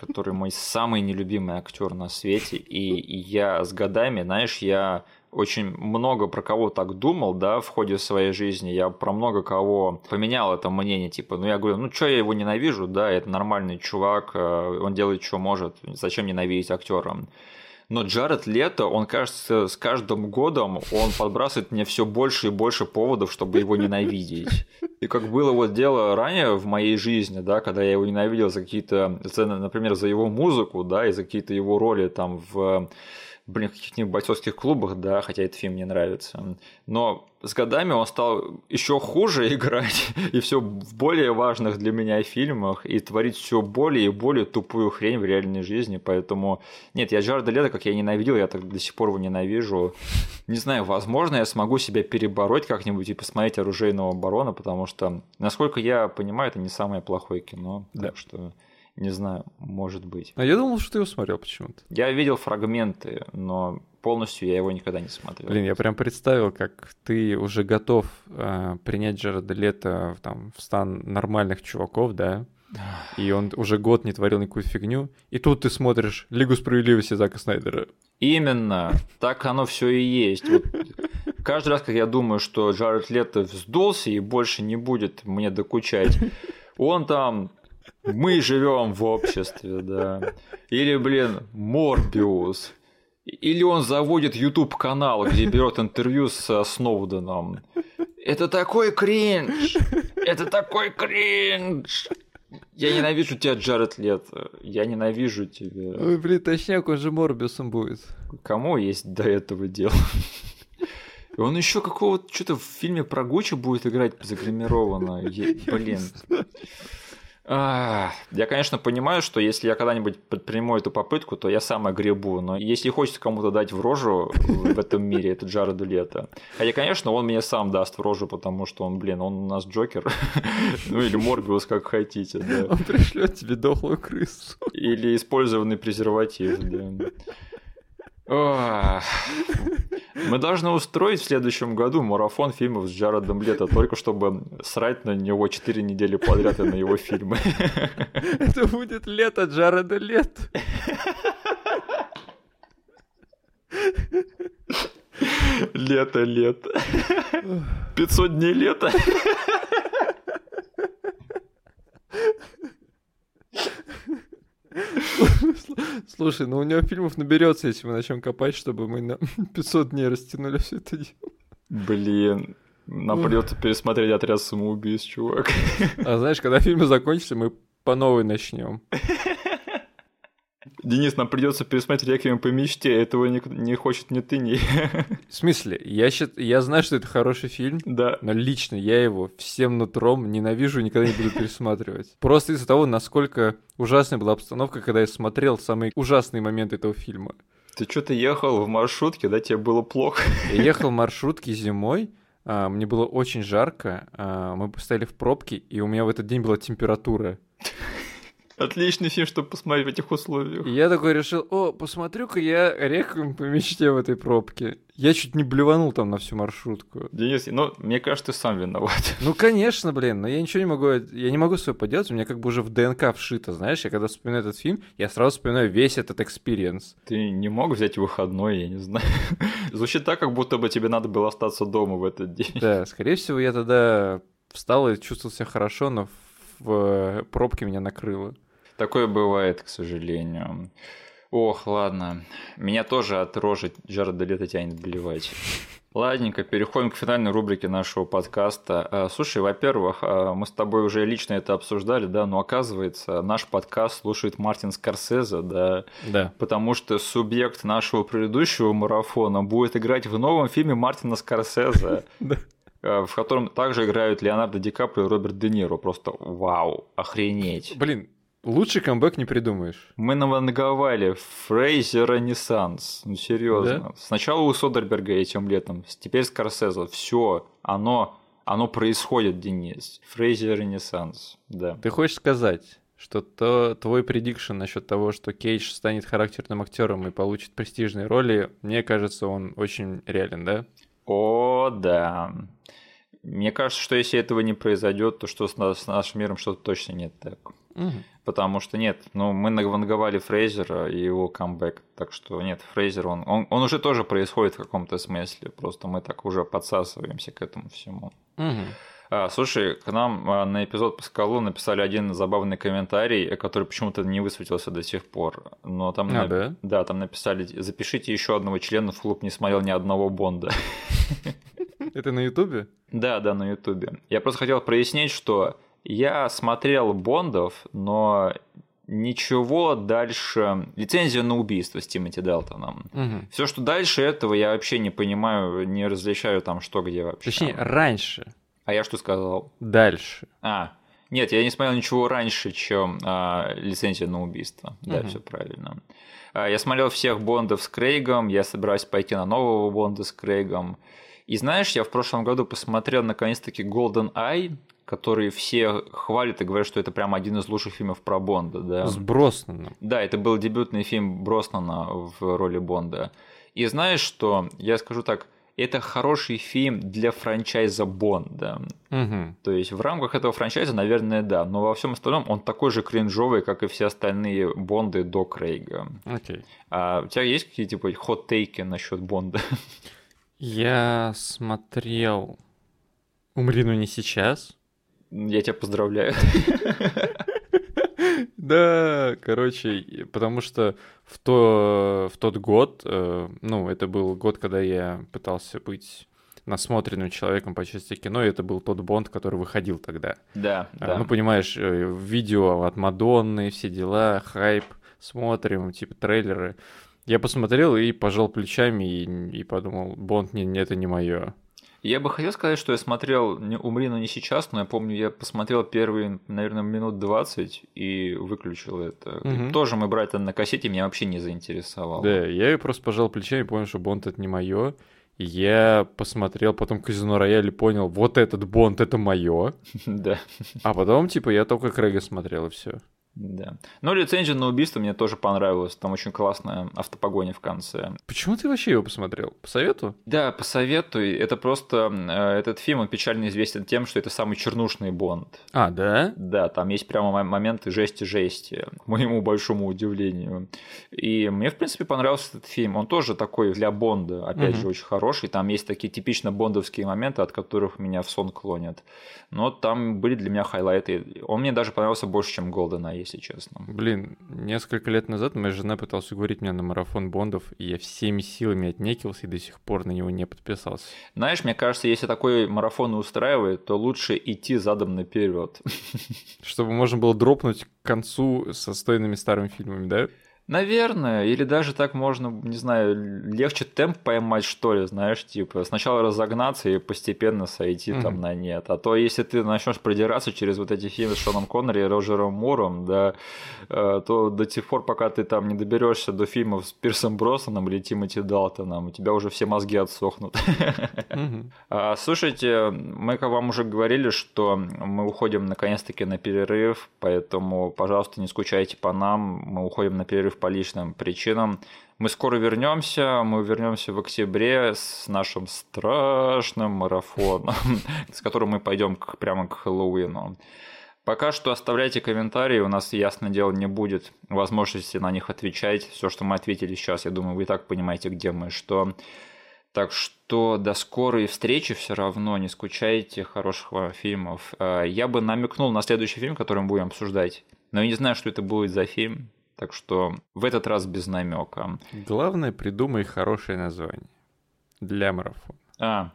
который мой самый нелюбимый актер на свете. И я с годами, знаешь, я очень много про кого так думал, да, в ходе своей жизни. Я про много кого поменял это мнение, типа, ну я говорю, ну что я его ненавижу, да, это нормальный чувак, э, он делает, что может, зачем ненавидеть актера. Но Джаред Лето, он кажется, с каждым годом он подбрасывает мне все больше и больше поводов, чтобы его ненавидеть. И как было вот дело ранее в моей жизни, да, когда я его ненавидел за какие-то, например, за его музыку, да, и за какие-то его роли там в блин, каких-нибудь бойцовских клубах, да, хотя этот фильм мне нравится. Но с годами он стал еще хуже играть, и все в более важных для меня фильмах, и творить все более и более тупую хрень в реальной жизни. Поэтому нет, я Джареда Лето, как я ненавидел, я так до сих пор его ненавижу. Не знаю, возможно, я смогу себя перебороть как-нибудь и посмотреть оружейного барона, потому что, насколько я понимаю, это не самое плохое кино. Да. Так что не знаю, может быть. А я думал, что ты его смотрел почему-то. Я видел фрагменты, но полностью я его никогда не смотрел. Блин, я прям представил, как ты уже готов э, принять Джареда Лето там, в стан нормальных чуваков, да? И он уже год не творил никакую фигню. И тут ты смотришь Лигу справедливости Зака Снайдера. Именно. Так оно все и есть. Вот каждый раз, как я думаю, что Джаред Лето вздулся и больше не будет мне докучать, он там мы живем в обществе, да. Или, блин, Морбиус. Или он заводит YouTube канал, где берет интервью с Сноуденом. Это такой кринж! Это такой кринж! Я ненавижу тебя, Джаред Лето. Я ненавижу тебя. Ой, блин, точняк, он же Морбиусом будет. Кому есть до этого дело? И он еще какого-то что-то в фильме про Гуччи будет играть загримированно. Блин. Я, конечно, понимаю, что если я когда-нибудь предприму эту попытку, то я сам огребу. Но если хочется кому-то дать в рожу в этом мире, это Джареду Лето. Хотя, конечно, он мне сам даст в рожу, потому что он, блин, он у нас Джокер. Ну или Морбиус, как хотите. Он пришлет тебе дохлую крысу. Или использованный презерватив, да. Мы должны устроить в следующем году марафон фильмов с Джаредом Лето, только чтобы срать на него 4 недели подряд и на его фильмы. Это будет лето Джареда Лето. Лето, лето. 500 дней лета. Слушай, ну у него фильмов наберется, если мы начнем копать, чтобы мы на 500 дней растянули все это дело. Блин, нам придется пересмотреть отряд самоубийств, чувак. А знаешь, когда фильмы закончатся, мы по новой начнем. Денис, нам придется пересмотреть «Реквием по мечте», этого не, не хочет ни ты, ни В смысле? Я, счит... я знаю, что это хороший фильм, да. но лично я его всем нутром ненавижу и никогда не буду пересматривать. Просто из-за того, насколько ужасная была обстановка, когда я смотрел самые ужасные моменты этого фильма. Ты что-то ехал в маршрутке, да, тебе было плохо? Я ехал в маршрутке зимой, а, мне было очень жарко, а, мы стояли в пробке, и у меня в этот день была температура. Отличный фильм, чтобы посмотреть в этих условиях. И я такой решил, о, посмотрю-ка я реквием по мечте в этой пробке. Я чуть не блеванул там на всю маршрутку. Денис, ну, мне кажется, ты сам виноват. Ну, конечно, блин, но я ничего не могу, я не могу свое поделать, у меня как бы уже в ДНК вшито, знаешь, я когда вспоминаю этот фильм, я сразу вспоминаю весь этот experience. Ты не мог взять выходной, я не знаю. Звучит так, как будто бы тебе надо было остаться дома в этот день. Да, скорее всего, я тогда встал и чувствовал себя хорошо, но в пробке меня накрыло. Такое бывает, к сожалению. Ох, ладно. Меня тоже от рожи Джареда Лето тянет блевать. Ладненько, переходим к финальной рубрике нашего подкаста. А, слушай, во-первых, а, мы с тобой уже лично это обсуждали, да, но оказывается, наш подкаст слушает Мартин Скорсезе, да, да. потому что субъект нашего предыдущего марафона будет играть в новом фильме Мартина Скорсезе. в котором также играют Леонардо Ди Каприо и Роберт Де Ниро. Просто вау, охренеть. Блин, Лучший камбэк не придумаешь. Мы наванговали Фрейзер Ренессанс. Ну, серьезно. Да? Сначала у Содерберга этим летом, теперь Скорсезе. Все, оно, оно происходит, Денис. Фрейзер Ренессанс, да. Ты хочешь сказать, что то, твой предикшн насчет того, что Кейдж станет характерным актером и получит престижные роли, мне кажется, он очень реален, да? О, да. Мне кажется, что если этого не произойдет, то что с, нашим миром что-то точно нет так. Угу. Потому что нет, ну мы наванговали Фрейзера и его камбэк, так что нет, Фрейзер, он, он, он уже тоже происходит в каком-то смысле, просто мы так уже подсасываемся к этому всему. Угу. А, слушай, к нам а, на эпизод по скалу написали один забавный комментарий, который почему-то не высветился до сих пор. Но там, а, на... да? да, там написали: запишите еще одного члена, в клуб не смотрел ни одного Бонда. Это на Ютубе? Да, да, на Ютубе. Я просто хотел прояснить, что я смотрел Бондов, но ничего дальше. Лицензия на убийство с Тимоти Делтоном. Угу. Все, что дальше этого, я вообще не понимаю, не различаю там что где вообще. Точнее, раньше. А я что сказал? Дальше. А, нет, я не смотрел ничего раньше, чем а, лицензия на убийство. Да, угу. все правильно. А, я смотрел всех Бондов с Крейгом, я собираюсь пойти на нового Бонда с Крейгом. И знаешь, я в прошлом году посмотрел наконец-таки Golden Eye, который все хвалят и говорят, что это прям один из лучших фильмов про Бонда. Да? С Броснаном. Да, это был дебютный фильм Броснана в роли Бонда. И знаешь что, я скажу так, это хороший фильм для франчайза Бонда. Угу. То есть в рамках этого франчайза, наверное, да. Но во всем остальном он такой же кринжовый, как и все остальные Бонды до Крейга. Окей. А у тебя есть какие-то типа хот-тейки насчет Бонда? Я смотрел «Умри, но не сейчас». Я тебя поздравляю. Да, короче, потому что в, то, в тот год, э, ну, это был год, когда я пытался быть насмотренным человеком по части кино, и это был тот Бонд, который выходил тогда. Да, а, да. Ну, понимаешь, э, видео от Мадонны, все дела, хайп, смотрим, типа трейлеры. Я посмотрел и пожал плечами и, и подумал, Бонд, не, это не мое. Я бы хотел сказать, что я смотрел «Умри, но не сейчас», но я помню, я посмотрел первые, наверное, минут 20 и выключил это. Угу. Тоже мы брали это на кассете, меня вообще не заинтересовало. Да, я просто пожал плечами и понял, что Бонд это не мое. Я посмотрел потом Казино Рояль и понял, вот этот Бонд это мое. Да. А потом, типа, я только Крэга смотрел и все. Да. Но лицензия на убийство мне тоже понравилась. Там очень классная автопогоня в конце. Почему ты вообще его посмотрел? По совету? Да, по совету. Это просто... Э, этот фильм, он печально известен тем, что это самый чернушный Бонд. А, да? Да, там есть прямо моменты жести-жести, к моему большому удивлению. И мне, в принципе, понравился этот фильм. Он тоже такой для Бонда, опять угу. же, очень хороший. Там есть такие типично бондовские моменты, от которых меня в сон клонят. Но там были для меня хайлайты. Он мне даже понравился больше, чем GoldenEye, если честно. Блин, несколько лет назад моя жена пыталась уговорить меня на марафон Бондов, и я всеми силами отнекился и до сих пор на него не подписался. Знаешь, мне кажется, если такой марафон устраивает, то лучше идти задом наперед. Чтобы можно было дропнуть к концу со стойными старыми фильмами, да? Наверное, или даже так можно, не знаю, легче темп поймать, что ли, знаешь, типа сначала разогнаться и постепенно сойти mm-hmm. там на нет. А то если ты начнешь продираться через вот эти фильмы с Шоном Коннери и Роджером Муром, да, э, то до тех пор, пока ты там не доберешься до фильмов с Пирсом Бросоном или Тимоти Далтоном, у тебя уже все мозги отсохнут. Mm-hmm. Слушайте, мы как вам уже говорили, что мы уходим наконец-таки на перерыв, поэтому, пожалуйста, не скучайте по нам, мы уходим на перерыв по личным причинам. Мы скоро вернемся, мы вернемся в октябре с нашим страшным марафоном, с которым мы пойдем прямо к Хэллоуину. Пока что оставляйте комментарии, у нас, ясно дело, не будет возможности на них отвечать. Все, что мы ответили сейчас, я думаю, вы и так понимаете, где мы, что. Так что до скорой встречи все равно, не скучайте, хороших вам фильмов. А, я бы намекнул на следующий фильм, который мы будем обсуждать, но я не знаю, что это будет за фильм. Так что в этот раз без намека. Главное, придумай хорошее название для марафона. А,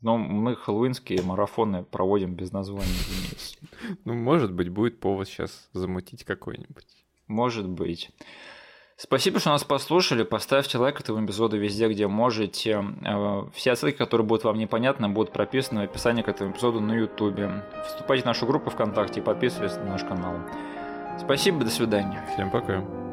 ну мы хэллоуинские марафоны проводим без названия, Денис. Ну, может быть, будет повод сейчас замутить какой-нибудь. Может быть. Спасибо, что нас послушали. Поставьте лайк этому эпизоду везде, где можете. Э, все ссылки, которые будут вам непонятны, будут прописаны в описании к этому эпизоду на YouTube. Вступайте в нашу группу ВКонтакте и подписывайтесь на наш канал. Спасибо, до свидания. Всем пока.